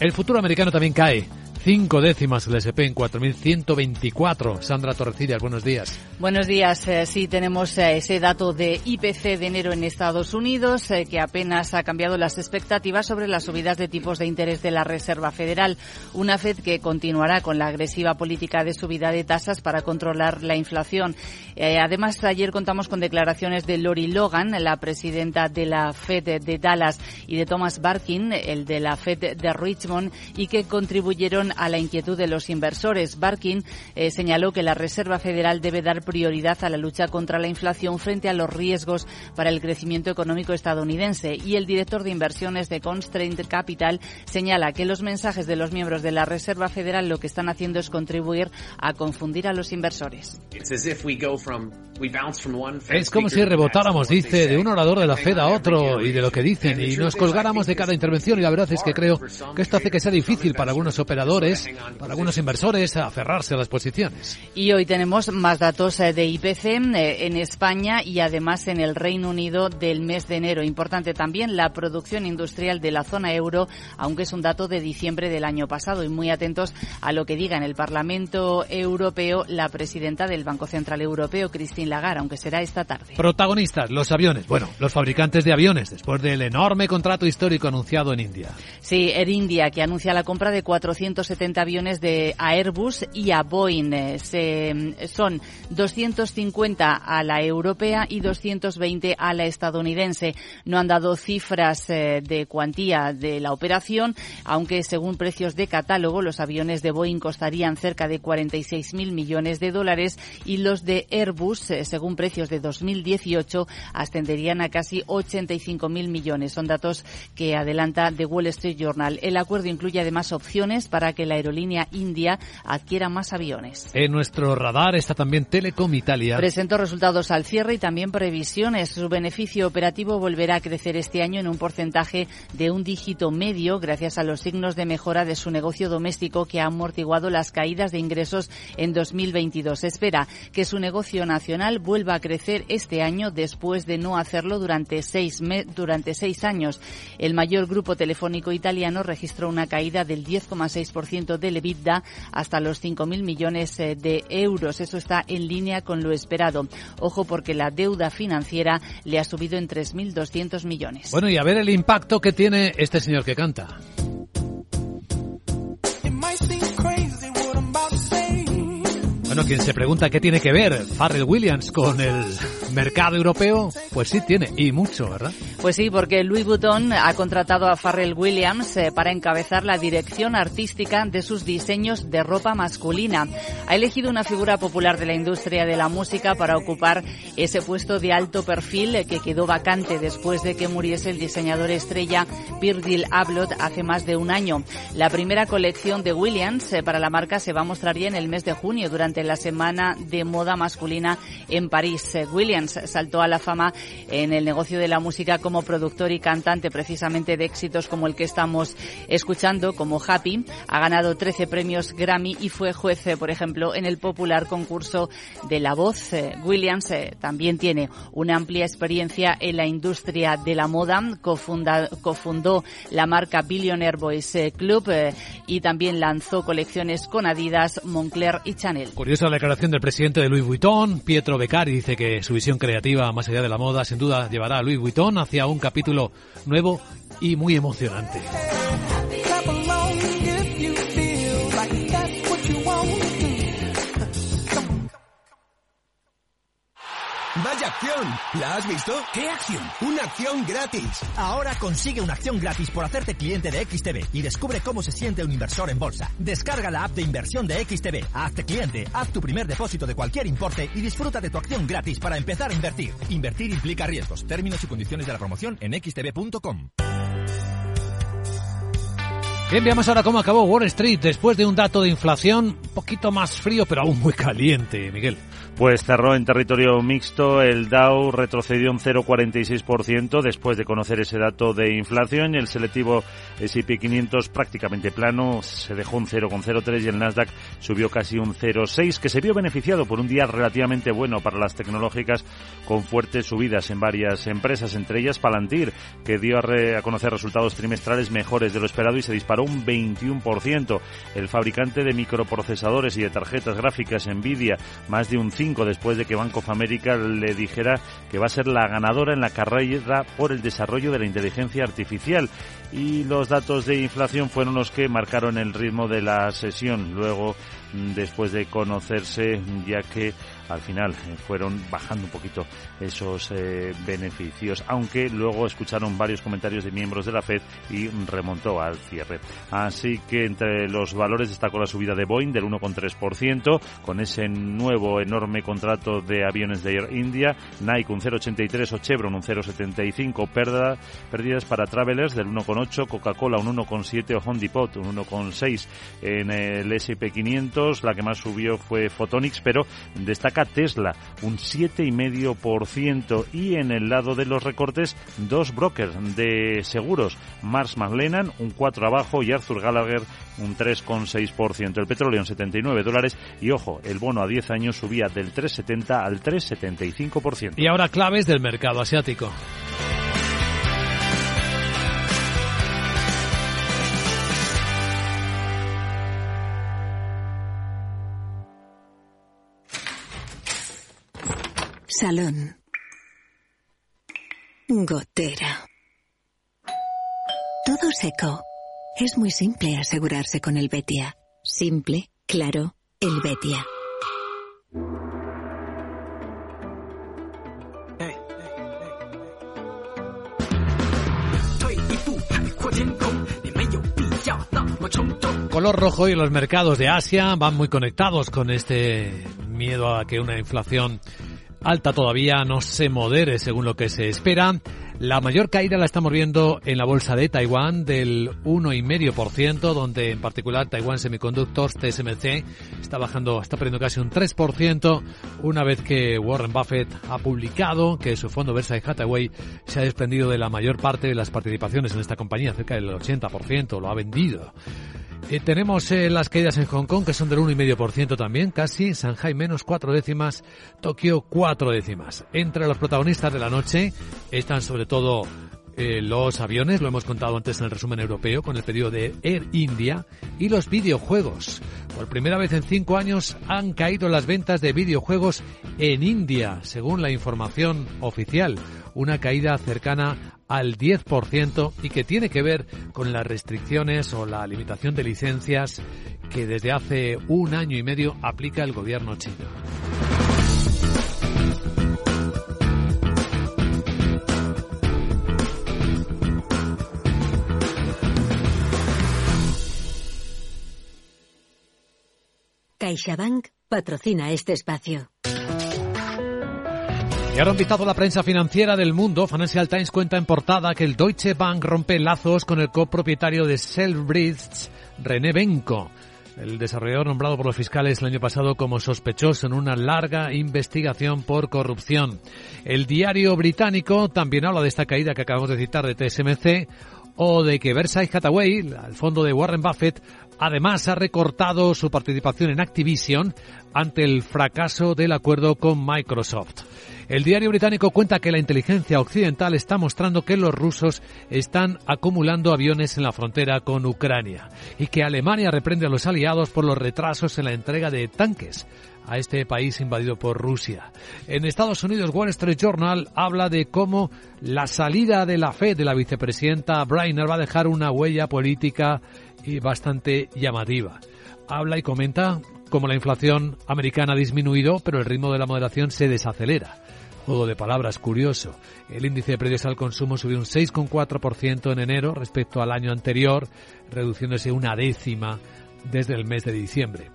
El futuro americano también cae. Cinco décimas el SP en 4.124. Sandra Torrecillas, buenos días. Buenos días. Eh, sí, tenemos eh, ese dato de IPC de enero en Estados Unidos eh, que apenas ha cambiado las expectativas sobre las subidas de tipos de interés de la Reserva Federal. Una Fed que continuará con la agresiva política de subida de tasas para controlar la inflación. además, ayer contamos con declaraciones de Lori Logan, la presidenta de la Fed de Dallas, y de Thomas Barkin, el de la Fed de Richmond, y que contribuyeron a la inquietud de los inversores. Barkin eh, señaló que la Reserva Federal debe dar prioridad a la lucha contra la inflación frente a los riesgos para el crecimiento económico estadounidense. Y el director de inversiones de Constraint Capital señala que los mensajes de los miembros de la Reserva Federal lo que están haciendo es contribuir a confundir a los inversores. Es como si rebotáramos, dice, de un orador de la Fed a otro y de lo que dicen y nos colgáramos de cada intervención y la verdad es que creo que esto hace que sea difícil para algunos operadores para algunos inversores aferrarse a las posiciones. Y hoy tenemos más datos eh, de IPC eh, en España y además en el Reino Unido del mes de enero. Importante también la producción industrial de la zona euro, aunque es un dato de diciembre del año pasado. Y muy atentos a lo que diga en el Parlamento Europeo la presidenta del Banco Central Europeo, Christine Lagarde, aunque será esta tarde. Protagonistas, los aviones. Bueno, los fabricantes de aviones, después del enorme contrato histórico anunciado en India. Sí, Air India, que anuncia la compra de 400 170 aviones de Airbus y a Boeing. Eh, se, son 250 a la europea y 220 a la estadounidense. No han dado cifras eh, de cuantía de la operación, aunque según precios de catálogo los aviones de Boeing costarían cerca de 46.000 millones de dólares y los de Airbus, eh, según precios de 2018, ascenderían a casi 85.000 millones. Son datos que adelanta The Wall Street Journal. El acuerdo incluye además opciones para que la aerolínea india adquiera más aviones. En nuestro radar está también Telecom Italia. Presentó resultados al cierre y también previsiones. Su beneficio operativo volverá a crecer este año en un porcentaje de un dígito medio gracias a los signos de mejora de su negocio doméstico que ha amortiguado las caídas de ingresos en 2022. espera que su negocio nacional vuelva a crecer este año después de no hacerlo durante seis, durante seis años. El mayor grupo telefónico italiano registró una caída del 10,6% del EBITDA hasta los 5.000 millones eh, de euros. Eso está en línea con lo esperado. Ojo porque la deuda financiera le ha subido en 3.200 millones. Bueno, y a ver el impacto que tiene este señor que canta. Bueno, quien se pregunta qué tiene que ver Farrell Williams con el mercado europeo, pues sí tiene, y mucho, ¿verdad? Pues sí, porque Louis Vuitton ha contratado a Farrell Williams eh, para encabezar la dirección artística de sus diseños de ropa masculina. Ha elegido una figura popular de la industria de la música para ocupar ese puesto de alto perfil eh, que quedó vacante después de que muriese el diseñador estrella Virgil Abloh hace más de un año. La primera colección de Williams eh, para la marca se va a mostrar ya en el mes de junio durante la Semana de Moda Masculina en París. Eh, Williams saltó a la fama en el negocio de la música como productor y cantante precisamente de éxitos como el que estamos escuchando, como Happy. Ha ganado 13 premios Grammy y fue juez, eh, por ejemplo, en el popular concurso de La Voz. Eh, Williams también tiene una amplia experiencia en la industria de la moda. cofundó la marca Billionaire Boys Club y también lanzó colecciones con Adidas, Moncler y Chanel. Curiosa la declaración del presidente de Louis Vuitton, Pietro Beccari, dice que su visión creativa más allá de la moda sin duda llevará a Louis Vuitton hacia un capítulo nuevo y muy emocionante. Acción! ¿La has visto? ¿Qué acción? Una acción gratis. Ahora consigue una acción gratis por hacerte cliente de XTB y descubre cómo se siente un inversor en bolsa. Descarga la app de inversión de XTB, hazte cliente, haz tu primer depósito de cualquier importe y disfruta de tu acción gratis para empezar a invertir. Invertir implica riesgos. Términos y condiciones de la promoción en xtb.com. Bien, veamos ahora cómo acabó Wall Street después de un dato de inflación un poquito más frío, pero aún muy caliente, Miguel. Pues cerró en territorio mixto, el Dow retrocedió un 0,46% después de conocer ese dato de inflación el selectivo S&P 500 prácticamente plano, se dejó un 0,03 y el Nasdaq subió casi un 0,6 que se vio beneficiado por un día relativamente bueno para las tecnológicas con fuertes subidas en varias empresas, entre ellas Palantir, que dio a conocer resultados trimestrales mejores de lo esperado y se disparó un 21%. El fabricante de microprocesadores y de tarjetas gráficas Nvidia, más de un 5 después de que Bank of America le dijera que va a ser la ganadora en la carrera por el desarrollo de la inteligencia artificial. Y los datos de inflación fueron los que marcaron el ritmo de la sesión. Luego, después de conocerse, ya que al final eh, fueron bajando un poquito esos eh, beneficios, aunque luego escucharon varios comentarios de miembros de la Fed y remontó al cierre. Así que entre los valores destacó la subida de Boeing del 1,3%, con ese nuevo enorme contrato de aviones de Air India, Nike un 0,83 o Chevron un 0,75, pérdidas para Travelers del 1,8, Coca-Cola un 1,7 o Home Depot un 1,6 en el S&P 500, la que más subió fue Photonics, pero destaca Tesla, un 7,5%. Y en el lado de los recortes, dos brokers de seguros, Mars McLennan, un 4 abajo, y Arthur Gallagher, un 3,6%. El petróleo en 79 dólares y ojo, el bono a 10 años subía del 3,70 al 3,75%. Y ahora claves del mercado asiático. Salón. Gotera. Todo seco. Es muy simple asegurarse con el Betia. Simple, claro, Helvetia. Color rojo y los mercados de Asia van muy conectados con este miedo a que una inflación alta todavía no se modere según lo que se espera. La mayor caída la estamos viendo en la bolsa de Taiwán del 1,5%, donde en particular Taiwan Semiconductors, TSMC, está bajando, está perdiendo casi un 3%, una vez que Warren Buffett ha publicado que su fondo Versailles Hathaway se ha desprendido de la mayor parte de las participaciones en esta compañía, cerca del 80%, lo ha vendido. Eh, tenemos eh, las caídas en Hong Kong, que son del 1,5% también, casi. Shanghai menos cuatro décimas, Tokio cuatro décimas. Entre los protagonistas de la noche están sobre todo eh, los aviones, lo hemos contado antes en el resumen europeo, con el pedido de Air India, y los videojuegos. Por primera vez en cinco años han caído las ventas de videojuegos en India, según la información oficial. Una caída cercana al 10% y que tiene que ver con las restricciones o la limitación de licencias que desde hace un año y medio aplica el gobierno chino. CaixaBank patrocina este espacio. Y ahora un vistazo a la prensa financiera del mundo. Financial Times cuenta en portada que el Deutsche Bank rompe lazos con el copropietario de Selbridge, René Benko. El desarrollador nombrado por los fiscales el año pasado como sospechoso en una larga investigación por corrupción. El diario británico también habla de esta caída que acabamos de citar de TSMC o de que Versailles Hathaway, el fondo de Warren Buffett, además ha recortado su participación en Activision ante el fracaso del acuerdo con Microsoft. El diario británico cuenta que la inteligencia occidental está mostrando que los rusos están acumulando aviones en la frontera con Ucrania y que Alemania reprende a los aliados por los retrasos en la entrega de tanques a este país invadido por Rusia. En Estados Unidos, Wall Street Journal habla de cómo la salida de la fe de la vicepresidenta Brainer va a dejar una huella política y bastante llamativa. Habla y comenta cómo la inflación americana ha disminuido, pero el ritmo de la moderación se desacelera. Juego de palabras curioso. El índice de precios al consumo subió un 6,4% en enero respecto al año anterior, reduciéndose una décima desde el mes de diciembre.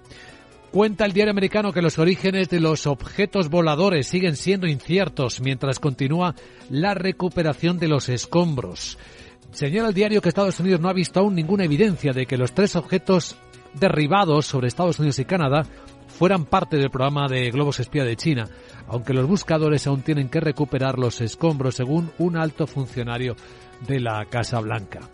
Cuenta el diario americano que los orígenes de los objetos voladores siguen siendo inciertos mientras continúa la recuperación de los escombros. Señala el diario que Estados Unidos no ha visto aún ninguna evidencia de que los tres objetos derribados sobre Estados Unidos y Canadá fueran parte del programa de globos espía de China, aunque los buscadores aún tienen que recuperar los escombros, según un alto funcionario de la Casa Blanca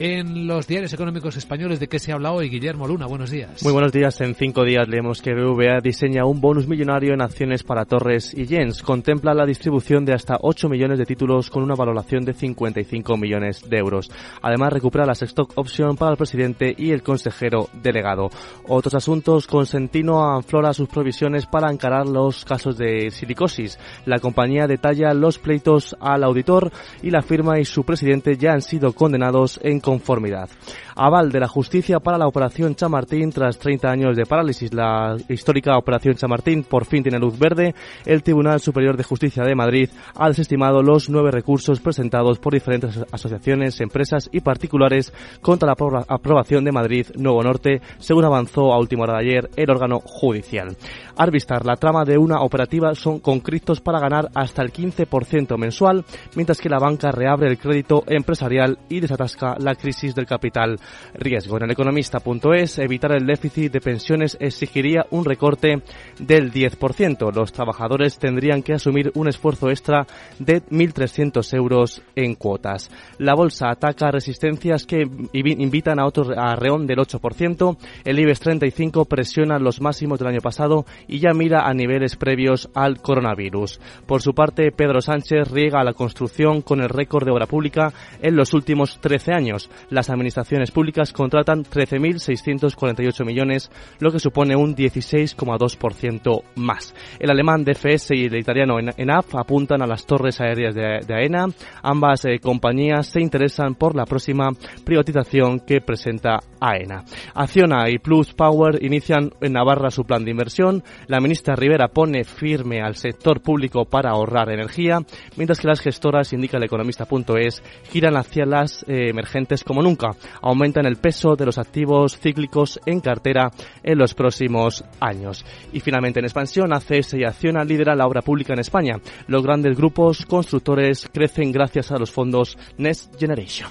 en los diarios económicos españoles. ¿De qué se habla hoy? Guillermo Luna, buenos días. Muy buenos días. En cinco días leemos que BVA diseña un bonus millonario en acciones para Torres y Jens. Contempla la distribución de hasta 8 millones de títulos con una valoración de 55 millones de euros. Además, recupera las stock option para el presidente y el consejero delegado. Otros asuntos, Consentino aflora sus provisiones para encarar los casos de silicosis. La compañía detalla los pleitos al auditor y la firma y su presidente ya han sido condenados en conformidad. Aval de la justicia para la operación Chamartín tras 30 años de parálisis. La histórica operación Chamartín por fin tiene luz verde. El Tribunal Superior de Justicia de Madrid ha desestimado los nueve recursos presentados por diferentes asociaciones, empresas y particulares contra la aprobación de Madrid Nuevo Norte, según avanzó a última hora de ayer el órgano judicial. Arvistar, la trama de una operativa son con criptos para ganar hasta el 15% mensual, mientras que la banca reabre el crédito empresarial y desatasca la crisis del capital riesgo. En el economista.es, evitar el déficit de pensiones exigiría un recorte del 10%. Los trabajadores tendrían que asumir un esfuerzo extra de 1.300 euros en cuotas. La bolsa ataca resistencias que invitan a otro arreón del 8%. El IBEX 35 presiona los máximos del año pasado y ya mira a niveles previos al coronavirus. Por su parte, Pedro Sánchez riega la construcción con el récord de obra pública en los últimos 13 años. Las administraciones públicas contratan 13.648 millones, lo que supone un 16,2% más. El alemán DFS y el italiano ENAF apuntan a las torres aéreas de, AENA. Ambas eh, compañías se interesan por la próxima privatización que presenta AENA. Acciona y Plus Power inician en Navarra su plan de inversión. La ministra Rivera pone firme al sector público para ahorrar energía, mientras que las gestoras, indica el economista.es, giran hacia las eh, emergentes como nunca. Aumentan el peso de los activos cíclicos en cartera en los próximos años. Y finalmente en expansión, ACS y Acciona lidera la obra pública en España. Los grandes grupos constructores crecen gracias a los fondos Next Generation.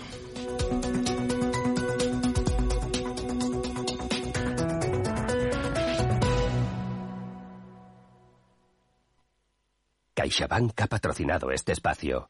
CaixaBank ha patrocinado este espacio.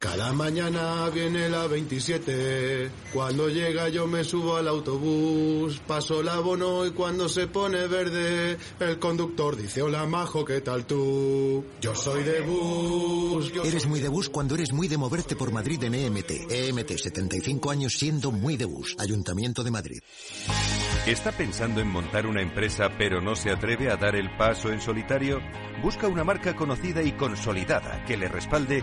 Cada mañana viene la 27, cuando llega yo me subo al autobús, paso el abono y cuando se pone verde, el conductor dice hola majo, ¿qué tal tú? Yo soy de bus. eres muy de bus cuando eres muy de moverte por Madrid en EMT. EMT, 75 años siendo muy de bus. Ayuntamiento de Madrid. ¿Está pensando en montar una empresa pero no se atreve a dar el paso en solitario? Busca una marca conocida y consolidada que le respalde